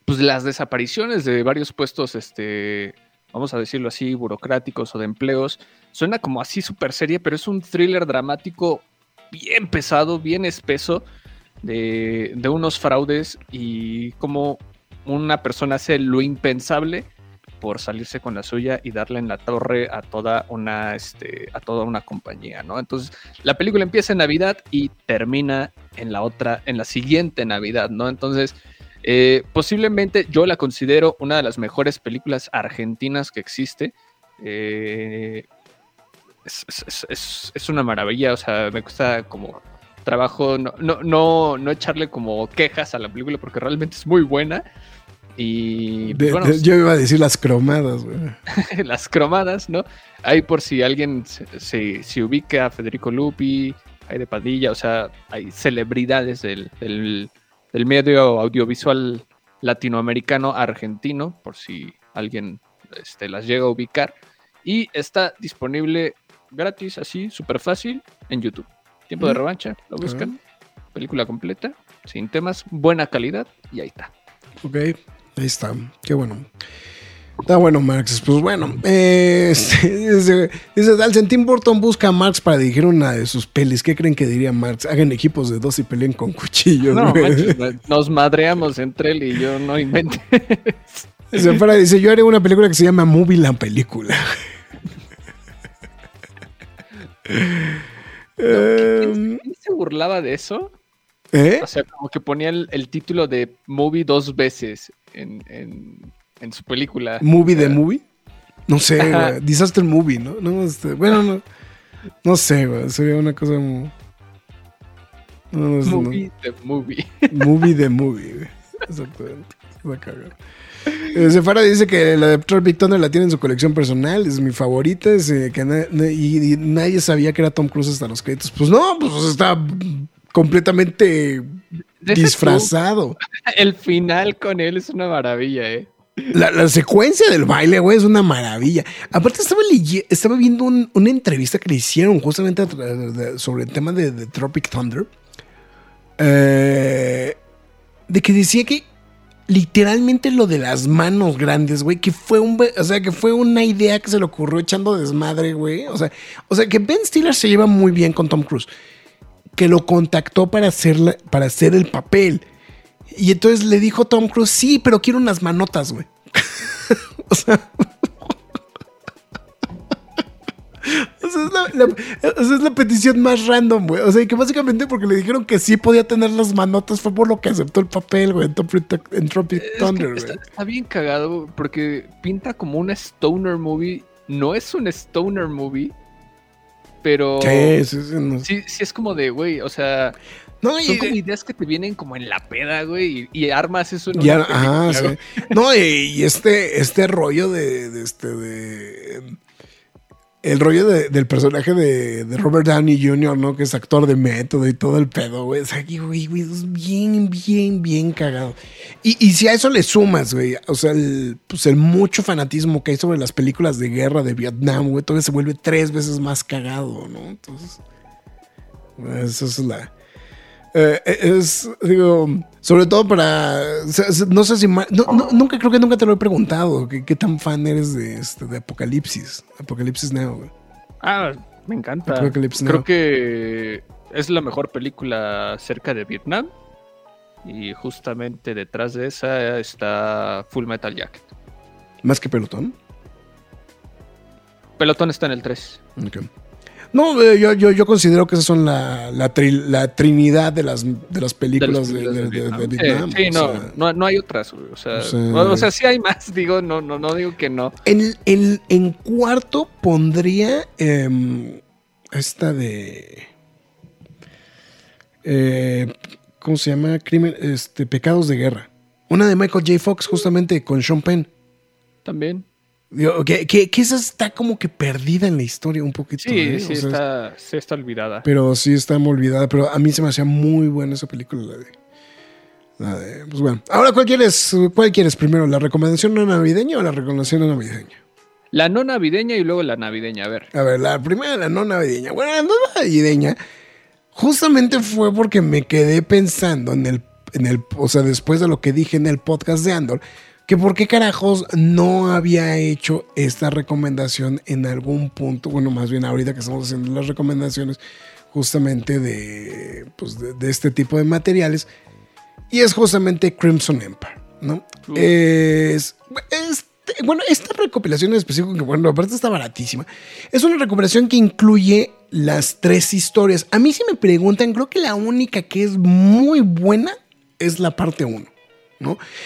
pues las desapariciones de varios puestos este vamos a decirlo así burocráticos o de empleos. Suena como así súper serie pero es un thriller dramático bien pesado bien espeso de, de unos fraudes y como una persona hace lo impensable por salirse con la suya y darle en la torre a toda una este a toda una compañía no entonces la película empieza en Navidad y termina en la otra, en la siguiente Navidad, ¿no? Entonces, eh, posiblemente yo la considero una de las mejores películas argentinas que existe. Eh, es, es- es- una maravilla, o sea, me cuesta como trabajo no, no, no, no echarle como quejas a la película porque realmente es muy buena. Y De- bueno, de- yo iba a decir las cromadas, güey. las cromadas, ¿no? Ahí por si alguien se, se- se ubica Federico Lupi, hay de Padilla, o sea, hay celebridades del, del- del medio audiovisual latinoamericano argentino, por si alguien este, las llega a ubicar. Y está disponible gratis, así, súper fácil, en YouTube. Tiempo de Mm. revancha, lo buscan. Película completa, sin temas, buena calidad, y ahí está. Ok, ahí está. Qué bueno. Está bueno, Marx. Pues bueno, eh, este, dice, dice Dalsen, Tim Burton busca a Marx para dirigir una de sus pelis. ¿Qué creen que diría Marx? Hagan equipos de dos y peleen con cuchillos. No, manches, nos madreamos entre él y yo, no invente. Dice, yo haré una película que se llama Movie la película. ¿Quién se burlaba de eso? ¿Eh? O sea, como que ponía el, el título de movie dos veces en, en- en su película. ¿Movie de Eh, movie? No sé, güey. Disaster Movie, ¿no? no este, bueno, no, no sé, güey. Sería una cosa. No, no. Movie de movie. Movie de movie, güey. Exactamente. Va a cagar. Eh, Sefara dice que la de Tropic Thunder la tiene en su colección personal, es mi favorita, es, eh, que na- na- y, y nadie sabía que era Tom Cruise hasta los créditos. Pues no, pues está completamente disfrazado. El final con él es una maravilla, ¿eh? La, la secuencia del baile, güey, es una maravilla. Aparte, estaba, estaba viendo un- una entrevista que le hicieron justamente sobre el tema de, de Tropic Thunder. eh, de que decía que literalmente lo de las manos grandes, güey, que fue un, o sea, que fue una idea que se le ocurrió echando desmadre, güey. O sea, o sea, que Ben Stiller se lleva muy bien con Tom Cruise, que lo contactó para hacer, para hacer el papel. Y entonces le dijo Tom Cruise, sí, pero quiero unas manotas, güey. o sea... O sea, es la, o sea, es la, petición más random, güey. O sea, que básicamente porque le dijeron que sí podía tener las manotas fue por lo que aceptó el papel, güey, en Tropic, en Tropic Thunder, güey. Está, está, bien cagado porque pinta como una stoner movie. No es un stoner movie, pero sí, sí, sí, no. sí, sí es como de, güey, o sea, no, Son como ideas que te vienen como en la peda, güey, y, y armas eso en una ajá, película, sí. No, y, y este, este rollo de, de este, de. El rollo de- del personaje de, de Robert Downey Jr., ¿no? Que es actor de método y todo el pedo, güey. O sea, güey, güey, es bien, bien, bien cagado. Y, y si a eso le sumas, güey, o sea, el, pues el mucho fanatismo que hay sobre las películas de guerra de Vietnam, güey, todavía se vuelve tres veces más cagado, ¿no? Entonces, esa es la... Eh, es, digo, sobre todo para. no sé si. ma- no- no- nunca creo que nunca te lo he preguntado. ¿Qué, qué tan fan eres de, este, de Apocalipsis? Apocalipsis Now, güey. Ah, me encanta. Creo que es la mejor película cerca de Vietnam. Y justamente detrás de esa está Full Metal Jacket. Más que pelotón. Pelotón está en el 3. Ok. No, eh, yo, yo, yo considero que esas son la, la, tri- la trinidad de las, de las películas de, de- de- de Vietnam. Sí, no, sea. no, no hay otras. güey, O sea, o sea- o sea, sí hay más, digo, no, no, no digo que no. En, en- en cuarto pondría em, esta de. eh, ¿Cómo se llama? Crimen, este, Pecados de Guerra. Una de Michael J. Fox, justamente con Sean Penn. También. Digo, que, que- que esa está como que perdida en la historia un poquito. Sí, ¿eh? sí, O sea, está, sí está olvidada. Pero sí está muy olvidada. Pero a mí se me hacía muy buena esa película, la de. La de. Pues bueno. Ahora, ¿cuál quieres? ¿Cuál quieres primero? ¿La recomendación no navideña o la recomendación no navideña? La no navideña y luego la navideña. A ver. A ver, la primera, la no navideña. Bueno, la no navideña justamente fue porque me quedé pensando en el, en el, o sea, después de lo que dije en el podcast de Andor, que por qué carajos no había hecho esta recomendación en algún punto, bueno, más bien ahorita que estamos haciendo las recomendaciones justamente de, pues, de, de este tipo de materiales, y es justamente Crimson Empire, ¿no? Uh. Es, este- bueno, esta recopilación en específico, que bueno, aparte está baratísima, es una recopilación que incluye las tres historias. A mí si me preguntan, creo que la única que es muy buena es la parte 1,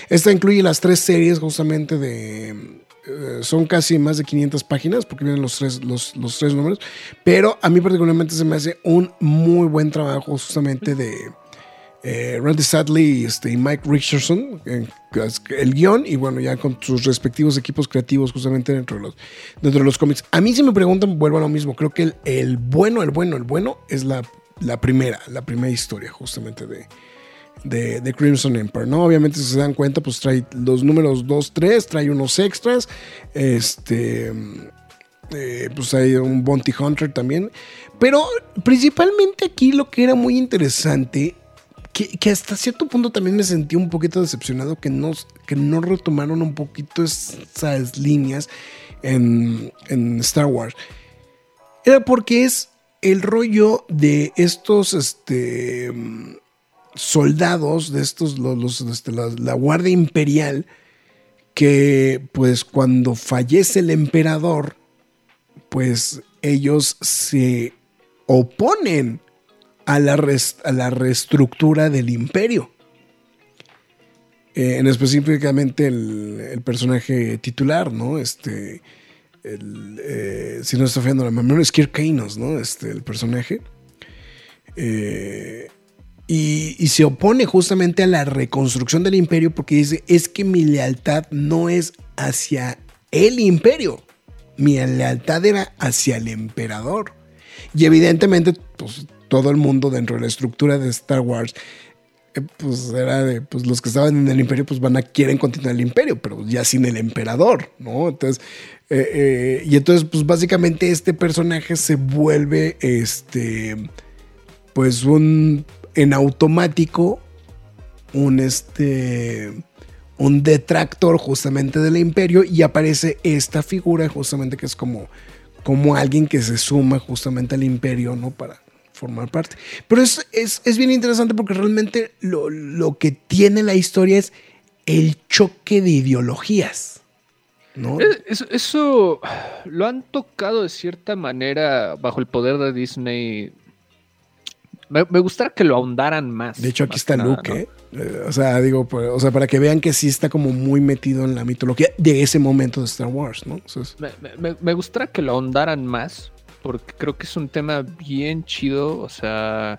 Esta incluye las tres series justamente de... eh, son casi más de 500 páginas porque vienen los tres, los, los tres números, pero a mí particularmente se me hace un muy buen trabajo justamente de eh, Randy Sadley este, y Mike Richardson, el guion, y bueno, ya con sus respectivos equipos creativos justamente dentro de los, dentro de los cómics. A mí si me preguntan, vuelvo a lo mismo, creo que el, el bueno, el bueno, el bueno es la, la primera, la primera historia justamente de, de, Crimson Empire, ¿no? Obviamente si se dan cuenta, pues trae los números 2, 3, trae unos extras, este... eh, pues hay un Bounty Hunter también. Pero principalmente aquí lo que era muy interesante, que, que hasta cierto punto también me sentí un poquito decepcionado que no, que no retomaron un poquito esas líneas en, en Star Wars. Era porque es el rollo de estos este, soldados, de estos, los, este, la, Guardia Imperial, que pues cuando fallece el emperador, pues ellos se oponen a la, a la reestructura del imperio. Eh, en específicamente el, personaje titular, ¿no? Este, el, eh, si no estoy fallando la memoria, es Kirk ¿no? Este, el personaje. Eh, y, se opone justamente a la reconstrucción del imperio porque dice, es que mi lealtad no es hacia el imperio, mi lealtad era hacia el emperador. Y evidentemente, pues todo el mundo dentro de la estructura de Star Wars, eh, pues era de, pues los que estaban en el imperio, pues van a, quieren continuar el imperio, pero ya sin el emperador, ¿no? Entonces, eh, eh, y entonces, pues básicamente este personaje se vuelve, este, pues un, en automático, un, este, un detractor justamente del imperio y aparece esta figura justamente que es como, como alguien que se suma justamente al imperio, ¿no? Para formar parte. Pero es, es, es bien interesante porque realmente lo, lo que tiene la historia es el choque de ideologías. ¿no? Eh, Eso, eso lo han tocado de cierta manera bajo el poder de Disney. Me, me gustaría que lo ahondaran más. De hecho, aquí está nada, Luke, ¿no? ¿eh? Eh, O sea, digo, pues, o sea, para que vean que sí está como muy metido en la mitología de ese momento de Star Wars, ¿no? O sea, es- Me, me- me gustaría que lo ahondaran más, porque creo que es un tema bien chido. O sea,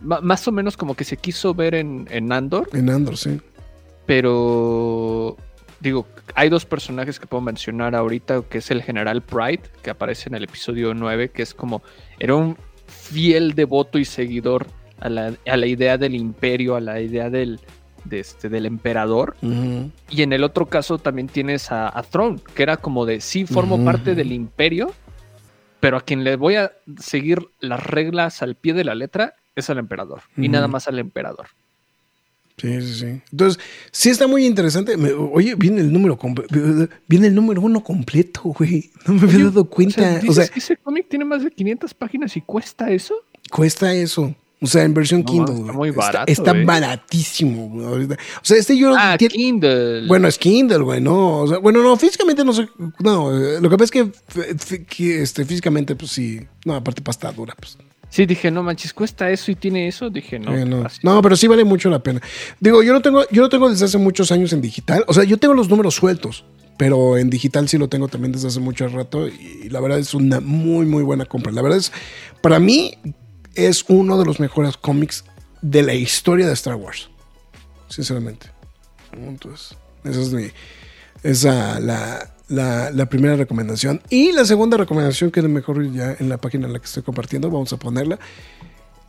más o menos como que se quiso ver en, en Andor, en Andor, sí. pero digo, hay dos personajes que puedo mencionar ahorita, que es el general Pride, que aparece en el episodio 9, que es como, era un fiel devoto y seguidor a la, a la idea del imperio, a la idea del, de este, del emperador. Y en el otro caso también tienes a, a Throne, que era como de sí formo parte del imperio, pero a quien le voy a seguir las reglas al pie de la letra es al emperador. Y nada más al emperador. Sí, sí, sí. Entonces, sí está muy interesante. Me- oye, viene el número viene el número uno completo, güey. No me había Oye, dado O cuenta. O ¿dices sea, ese cómic tiene más de 500 páginas y cuesta eso? cuesta eso. O sea, en versión No, Kindle. está muy barato, Está, baratísimo, güey. O sea, este yo Ah, tie- Kindle. Bueno, es Kindle, güey, no. O sea, bueno, no, físicamente no sé. No, lo que pasa es que, que, este, físicamente, pues sí. No, aparte pasta dura, pues. Sí, dije, no manches, cuesta eso y tiene eso. Dije, no. Eh, no. No, pero sí vale mucho la pena. Digo, yo lo tengo, yo lo tengo desde hace muchos años en digital. O sea, yo tengo los números sueltos, pero en digital sí lo tengo también desde hace mucho rato. Y la verdad es una muy, muy buena compra. La verdad es, para mí, es uno de los mejores cómics de la historia de Star Wars. Sinceramente. Entonces, esa es mi. Esa la, la, la primera recomendación. Y la segunda recomendación, que es mejor ya en la página en la que estoy compartiendo, vamos a ponerla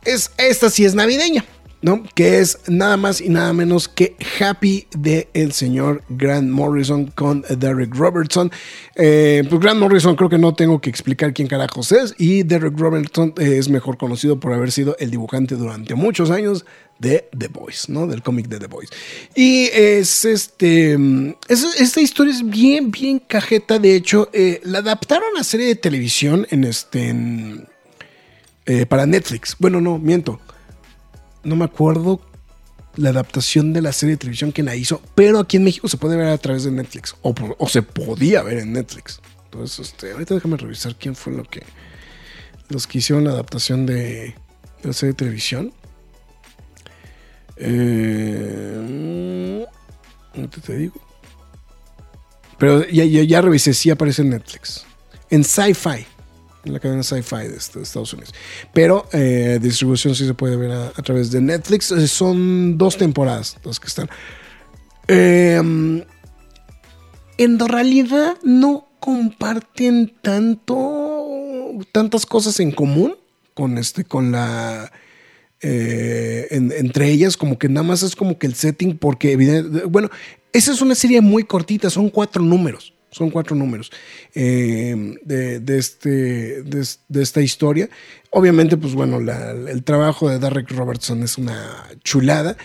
es esta sí es navideña, ¿no? Que es nada más y nada menos que Happy de el señor Grant Morrison con Derek Robertson. Eh, pues Grant Morrison creo que no tengo que explicar quién carajos es y Derek Robertson eh, es mejor conocido por haber sido el dibujante durante muchos años de The Boys, ¿no? Del cómic de The Boys. Y es este. es- esta historia es bien, bien cajeta. De hecho, eh, la adaptaron a serie de televisión en este. eh, para Netflix. Bueno, no, miento. No me acuerdo la adaptación de la serie de televisión que la hizo, pero aquí en México se puede ver a través de Netflix, o, se podía ver en Netflix. Entonces, este, ahorita déjame revisar quién fue lo que los que hicieron la adaptación de la serie de televisión. Eh, ahorita te digo. Pero ya, ya, revisé, sí aparece en Netflix. En Sci-Fi. En la cadena Sci-Fi de, Estados Unidos. Pero eh, distribución sí se puede ver a, través de Netflix. Eh, Son dos temporadas las que están. Eh, en realidad no comparten tanto tantas cosas en común con este con la eh, en- entre ellas como que nada más es como que el setting porque bueno esa es una serie muy cortita son cuatro números son cuatro números eh, de, este, de, de esta historia. Obviamente, pues bueno, el trabajo de Derek Robertson es una chulada.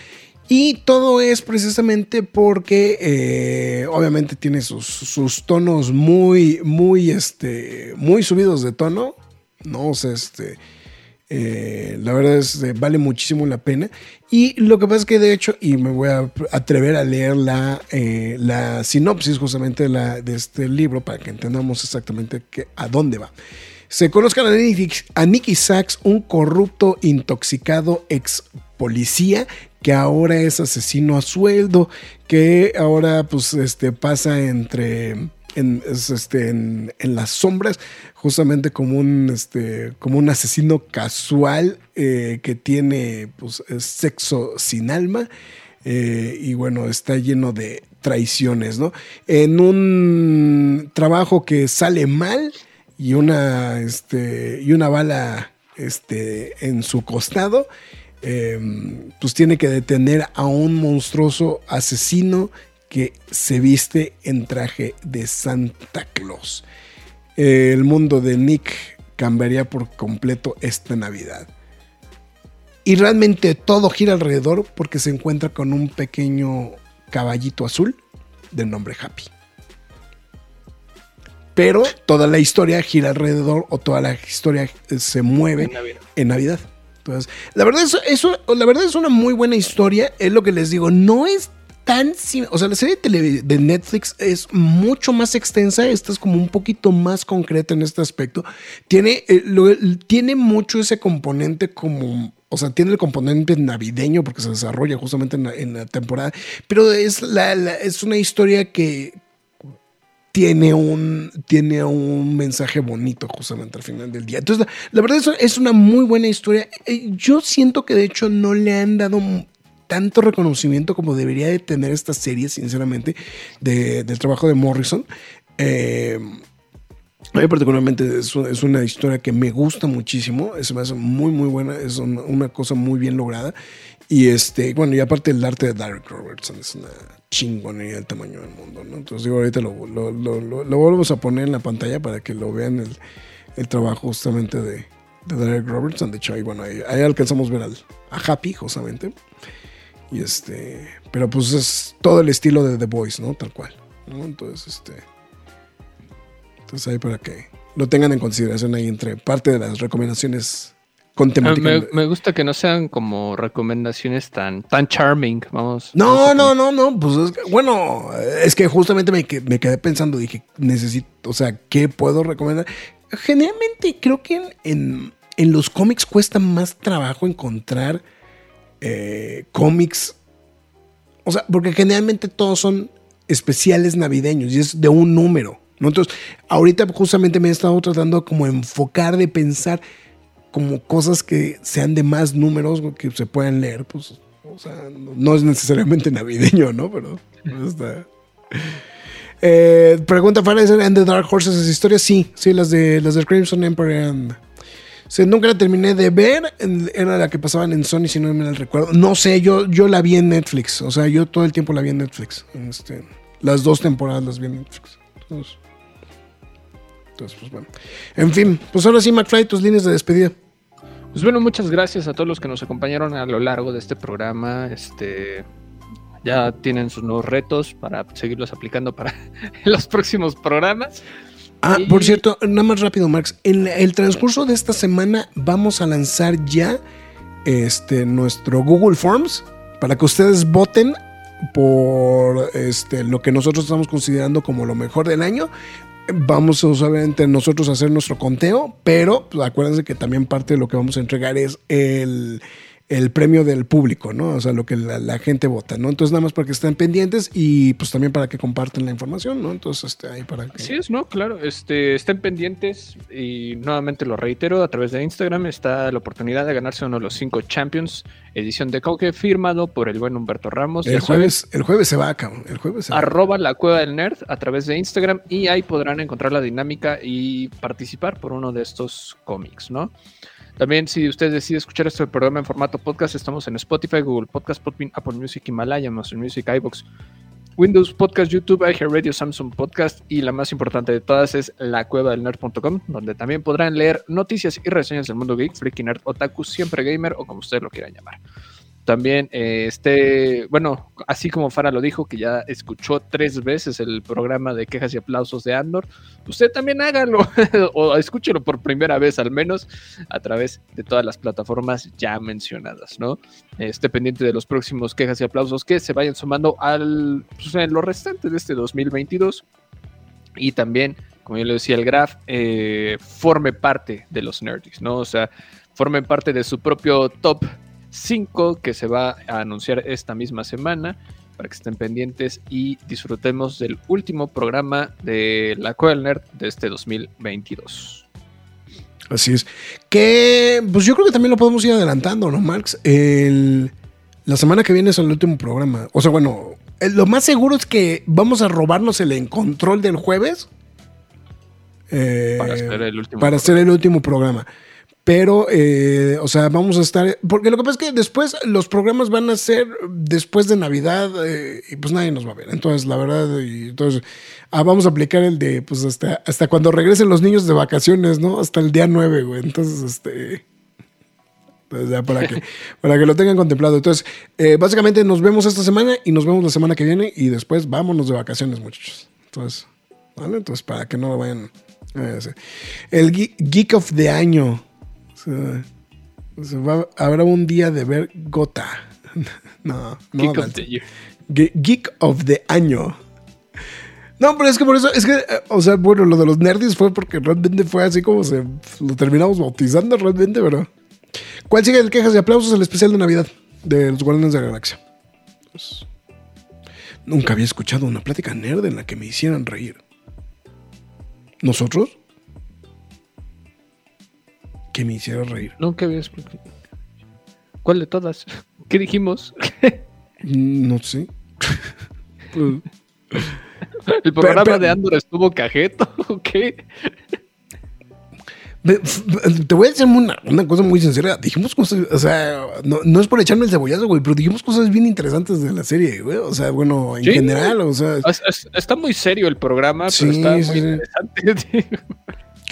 Y todo es precisamente porque eh, obviamente tiene sus, sus tonos muy, muy, este, muy subidos de tono. No, o sea, este, eh, la verdad es eh, vale muchísimo la pena. Y lo que pasa es que de hecho, y me voy a atrever a leer la, eh, la sinopsis justamente de, este libro para que entendamos exactamente a dónde va. Se conozcan a Nicky, a Nicky Sachs, un corrupto, intoxicado ex policía que ahora es asesino a sueldo, que ahora pues este, pasa entre en, es, este, en, las sombras, justamente como un, este, como un asesino casual eh, que tiene pues, es sexo sin alma. eh, y bueno, está lleno de traiciones, ¿no? En un trabajo que sale mal y una, este, y una bala este, en su costado, eh, pues tiene que detener a un monstruoso asesino que se viste en traje de Santa Claus. El mundo de Nick cambiaría por completo esta Navidad. Y realmente todo gira alrededor porque se encuentra con un pequeño caballito azul del nombre Happy. Pero toda la historia gira alrededor o toda la historia eh, se mueve En Navidad. en Navidad. Entonces, la verdad es, eso, la verdad es una muy buena historia. Es lo que les digo. No es tan. O sea, la serie de, Netflix es mucho más extensa. Esta es como un poquito más concreta en este aspecto. Tiene, eh, tiene mucho ese componente como. O sea, tiene el componente navideño porque se desarrolla justamente en la, temporada. Pero es, la, es una historia que, tiene un, tiene un mensaje bonito justamente al final del día. Entonces, la, verdad es, una muy buena historia. Eh, Yo siento que de hecho no le han dado tanto reconocimiento como debería de tener esta serie, sinceramente, de- del trabajo de Morrison. Eh, a mí particularmente es, un- es una historia que me gusta muchísimo, es, muy muy buena, es una, cosa muy bien lograda. Y este, bueno, y aparte el arte de Derek Robertson es una chingonería del tamaño del mundo, ¿no? Entonces digo, ahorita lo- lo volvemos a poner en la pantalla para que lo vean el, el trabajo justamente de, de Derek Robertson. De hecho, ahí, bueno, ahí, ahí alcanzamos a ver al, a Happy, justamente. Y este, pero pues es todo el estilo de The Voice, ¿no? Tal cual. ¿no? Entonces, este... Entonces ahí para que lo tengan en consideración ahí entre parte de las recomendaciones con temática. Ah, Me, me gusta que no sean como recomendaciones tan, tan charming, vamos. No, vamos no, no, no, pues es que- bueno, es que justamente me, me quedé pensando, dije, necesito, o sea, ¿qué puedo recomendar? Generalmente creo que en, en- en los cómics cuesta más trabajo encontrar eh, cómics, o sea, porque generalmente todos son especiales navideños y es de un número, ¿no? Entonces, ahorita justamente me he estado tratando como enfocar de pensar como cosas que sean de más números que se puedan leer, pues, o sea, no, es necesariamente navideño, ¿no? Pero está. Eh, pregunta Fares, ¿and the Dark Horses es historia? Sí, sí, las de las de Crimson Emperor. and- Sí, nunca la terminé de ver, era la que pasaban en Sony, si no me la recuerdo. No sé, yo, yo la vi en Netflix, o sea, yo todo el tiempo la vi en Netflix. este, las dos temporadas las vi en Netflix. Entonces, entonces, pues bueno. En fin, pues ahora sí, McFly, tus líneas de despedida. Pues bueno, muchas gracias a todos los que nos acompañaron a lo largo de este programa. Este ya tienen sus nuevos retos para seguirlos aplicando para los próximos programas. Ah, por cierto, nada más rápido, Max. En el transcurso de esta semana vamos a lanzar ya este, nuestro Google Forms para que ustedes voten por este, lo que nosotros estamos considerando como lo mejor del año. Vamos obviamente nosotros a hacer nuestro conteo, pero pues, acuérdense que también parte de lo que vamos a entregar es el, el premio del público, ¿no? O sea, lo que la, la gente vota, ¿no? Entonces, nada más para que estén pendientes y pues también para que compartan la información, ¿no? Entonces, este, ahí para que... Así es, ¿no? Claro, este, estén pendientes y nuevamente lo reitero, a través de Instagram está la oportunidad de ganarse uno de los cinco Champions, edición de Coque, firmado por el buen Humberto Ramos. El jueves, el jueves se va, cabrón. El jueves se va. arroba la cueva del nerd a través de Instagram y ahí podrán encontrar la dinámica y participar por uno de estos cómics, ¿no? También si usted decide escuchar este programa en formato podcast, estamos en Spotify, Google Podcast, Podbean, Apple Music, Himalaya, Amazon Music, iVoox, Windows Podcast, YouTube, iHeartRadio, Samsung Podcast y la más importante de todas es lacuevadelnerd.com, donde también podrán leer noticias y reseñas del mundo geek, freaky nerd, otaku, siempre gamer o como ustedes lo quieran llamar. También eh, este, bueno, así como Fara lo dijo, que ya escuchó tres veces el programa de quejas y aplausos de Andor, usted también hágalo o escúchelo por primera vez al menos a través de todas las plataformas ya mencionadas, ¿no? Esté pendiente de los próximos quejas y aplausos que se vayan sumando al pues, lo restante de este 2022 y también, como yo le decía, el Graph eh, forme parte de los nerds, ¿no? O sea, formen parte de su propio top 5 que se va a anunciar esta misma semana para que estén pendientes y disfrutemos del último programa de la del Nerd de este 2022. Así es. Que, pues yo creo que también lo podemos ir adelantando, ¿no, Marx? El, la semana que viene es el último programa. O sea, bueno, lo más seguro es que vamos a robarnos el en control del jueves. eh, Para hacer el último para hacer el último programa. Pero, eh, o sea, vamos a estar. Porque lo que pasa es que después los programas van a ser después de Navidad eh, y pues nadie nos va a ver. Entonces, la verdad, y entonces ah, vamos a aplicar el de pues hasta, hasta cuando regresen los niños de vacaciones, ¿no? Hasta el día 9, güey. Entonces, este. Entonces, ya para que, para que lo tengan contemplado. Entonces, eh, básicamente nos vemos esta semana y nos vemos la semana que viene y después vámonos de vacaciones, muchachos. Entonces, ¿vale? Entonces, para que no lo vayan hacer. El Ge- Geek of the Año. O sea, o sea, va- habrá un día de ver Gota. No, no. Kick of the year. Ge- Geek of the Año. No, pero es que por eso, es que, eh, o sea, bueno, lo de los nerds fue porque realmente fue así como se lo terminamos bautizando realmente, pero. ¿Cuál sigue el quejas y aplausos? El especial de Navidad de los Guardianes de la Galaxia. Pues, nunca había escuchado una plática nerd en la que me hicieran reír. ¿Nosotros? Que me hiciera reír. Nunca había explicado. ¿Cuál de todas? ¿Qué dijimos? Mm, No sé. Pues, ¿El programa pero- de Andor estuvo cajeto o qué? Te voy a decir una, una cosa muy sincera. Dijimos cosas, o sea, no, no es por echarme el cebollazo, güey, pero dijimos cosas bien interesantes de la serie, güey. O sea, bueno, en Sí. general, o sea, Es- es- está muy serio el programa, Sí, pero está sí, muy sí. interesante.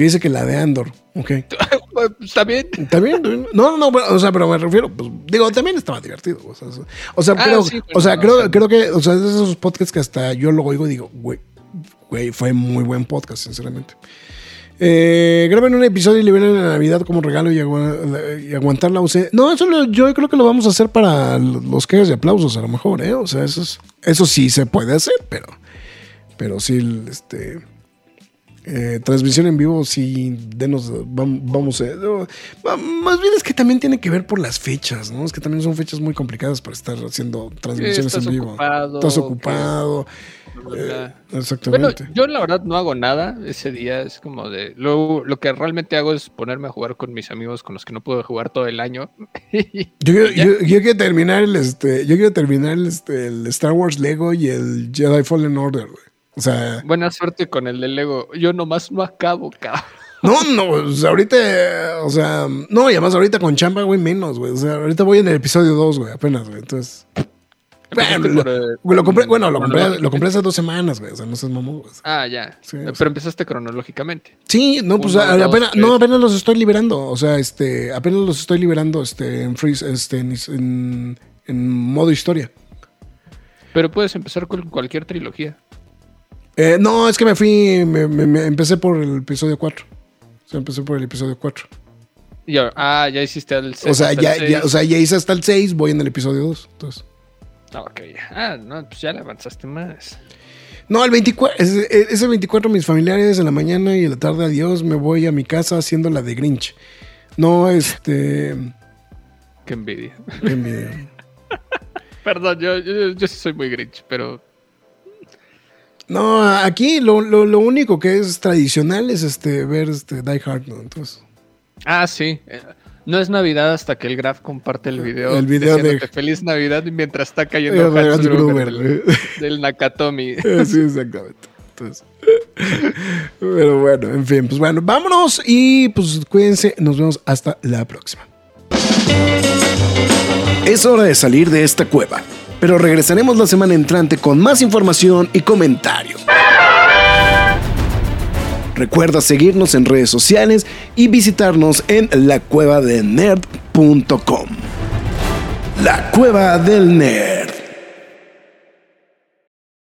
Que dice que la de Andor, ok. está bien. También, no, no, no, o sea, pero me refiero, pues, digo, también estaba divertido. O sea, o- sea, Ah, creo, sí, o sea, pero, creo, que, o sea, es de esos podcasts que hasta yo lo oigo y digo, güey, güey, fue muy buen podcast, sinceramente. Eh, graben un episodio y liberen la Navidad como regalo y, y aguantar la ausencia. No, eso lo- yo creo que lo vamos a hacer para los quejas y aplausos, a lo mejor, ¿eh? O sea, eso, es- eso sí se puede hacer, pero, pero sí, este. Eh, transmisión en vivo, sí, denos, vam- vamos, va- más bien es que también tiene que ver por las fechas, ¿no? Es que también son fechas muy complicadas para estar haciendo transmisiones en vivo. ocupado, Estás ocupado, eh, bla. Bueno, exactamente. yo la verdad no hago nada ese día. Es como de. Lo, lo que realmente hago es ponerme a jugar con mis amigos con los que no puedo jugar todo el año. Yo quiero terminar el este, yo quiero terminar el, este, el Star Wars Lego y el Jedi Fallen Order, güey. O sea, Buena suerte con el de Lego. Yo nomás no acabo, cabrón. no, no, o sea, ahorita, o sea, no, y además ahorita con chamba, güey, menos, güey. O sea, ahorita voy en el episodio 2, güey, apenas, güey. Entonces, bueno, Empezaste lo, por, eh, güey, lo compré, bueno, lo compré, lo compré hace dos semanas, güey. O sea, no seas mamón, güey. Ah, ya. Sí, Eh, o sea. Pero empezaste cronológicamente. Sí, no, pues Uno, a- dos, apenas, tres. no, apenas los estoy liberando. O sea, este, apenas los estoy liberando este, en, free, este, en, en- en modo historia. Pero puedes empezar con cualquier trilogía. Eh, no, es que me fui, me, me- me empecé por el episodio 4. O sea, empecé por el episodio 4. Y ya- ah, ya hiciste el O sea, hasta el ya, ya, o sea, ya hice hasta el 6, voy en el episodio 2. Entonces. Ah, ok, ya. Ah, no, pues ya le avanzaste más. No, el 24, ese, ese 24 mis familiares en la mañana y en la tarde adiós, me voy a mi casa haciendo la de Grinch. No, este... Qué envidia. qué envidia. Perdón, yo, yo, yo sí soy muy grinch, pero No, aquí lo, lo, lo único que es tradicional es este ver este Die Hard, ¿no? Entonces, Ah, sí. Eh, No es Navidad hasta que el Graf comparte el video. El video de- Feliz Navidad y mientras está cayendo Eh, Hans Gruber Gruber, del, Nakatomi. sí, exactamente. Entonces, pero bueno, en fin, pues bueno, vámonos y pues cuídense, nos vemos hasta la próxima. Es hora de salir de esta cueva, pero regresaremos la semana entrante con más información y comentarios. Recuerda seguirnos en redes sociales y visitarnos en lacuevadelnerd.com. La Cueva del Nerd.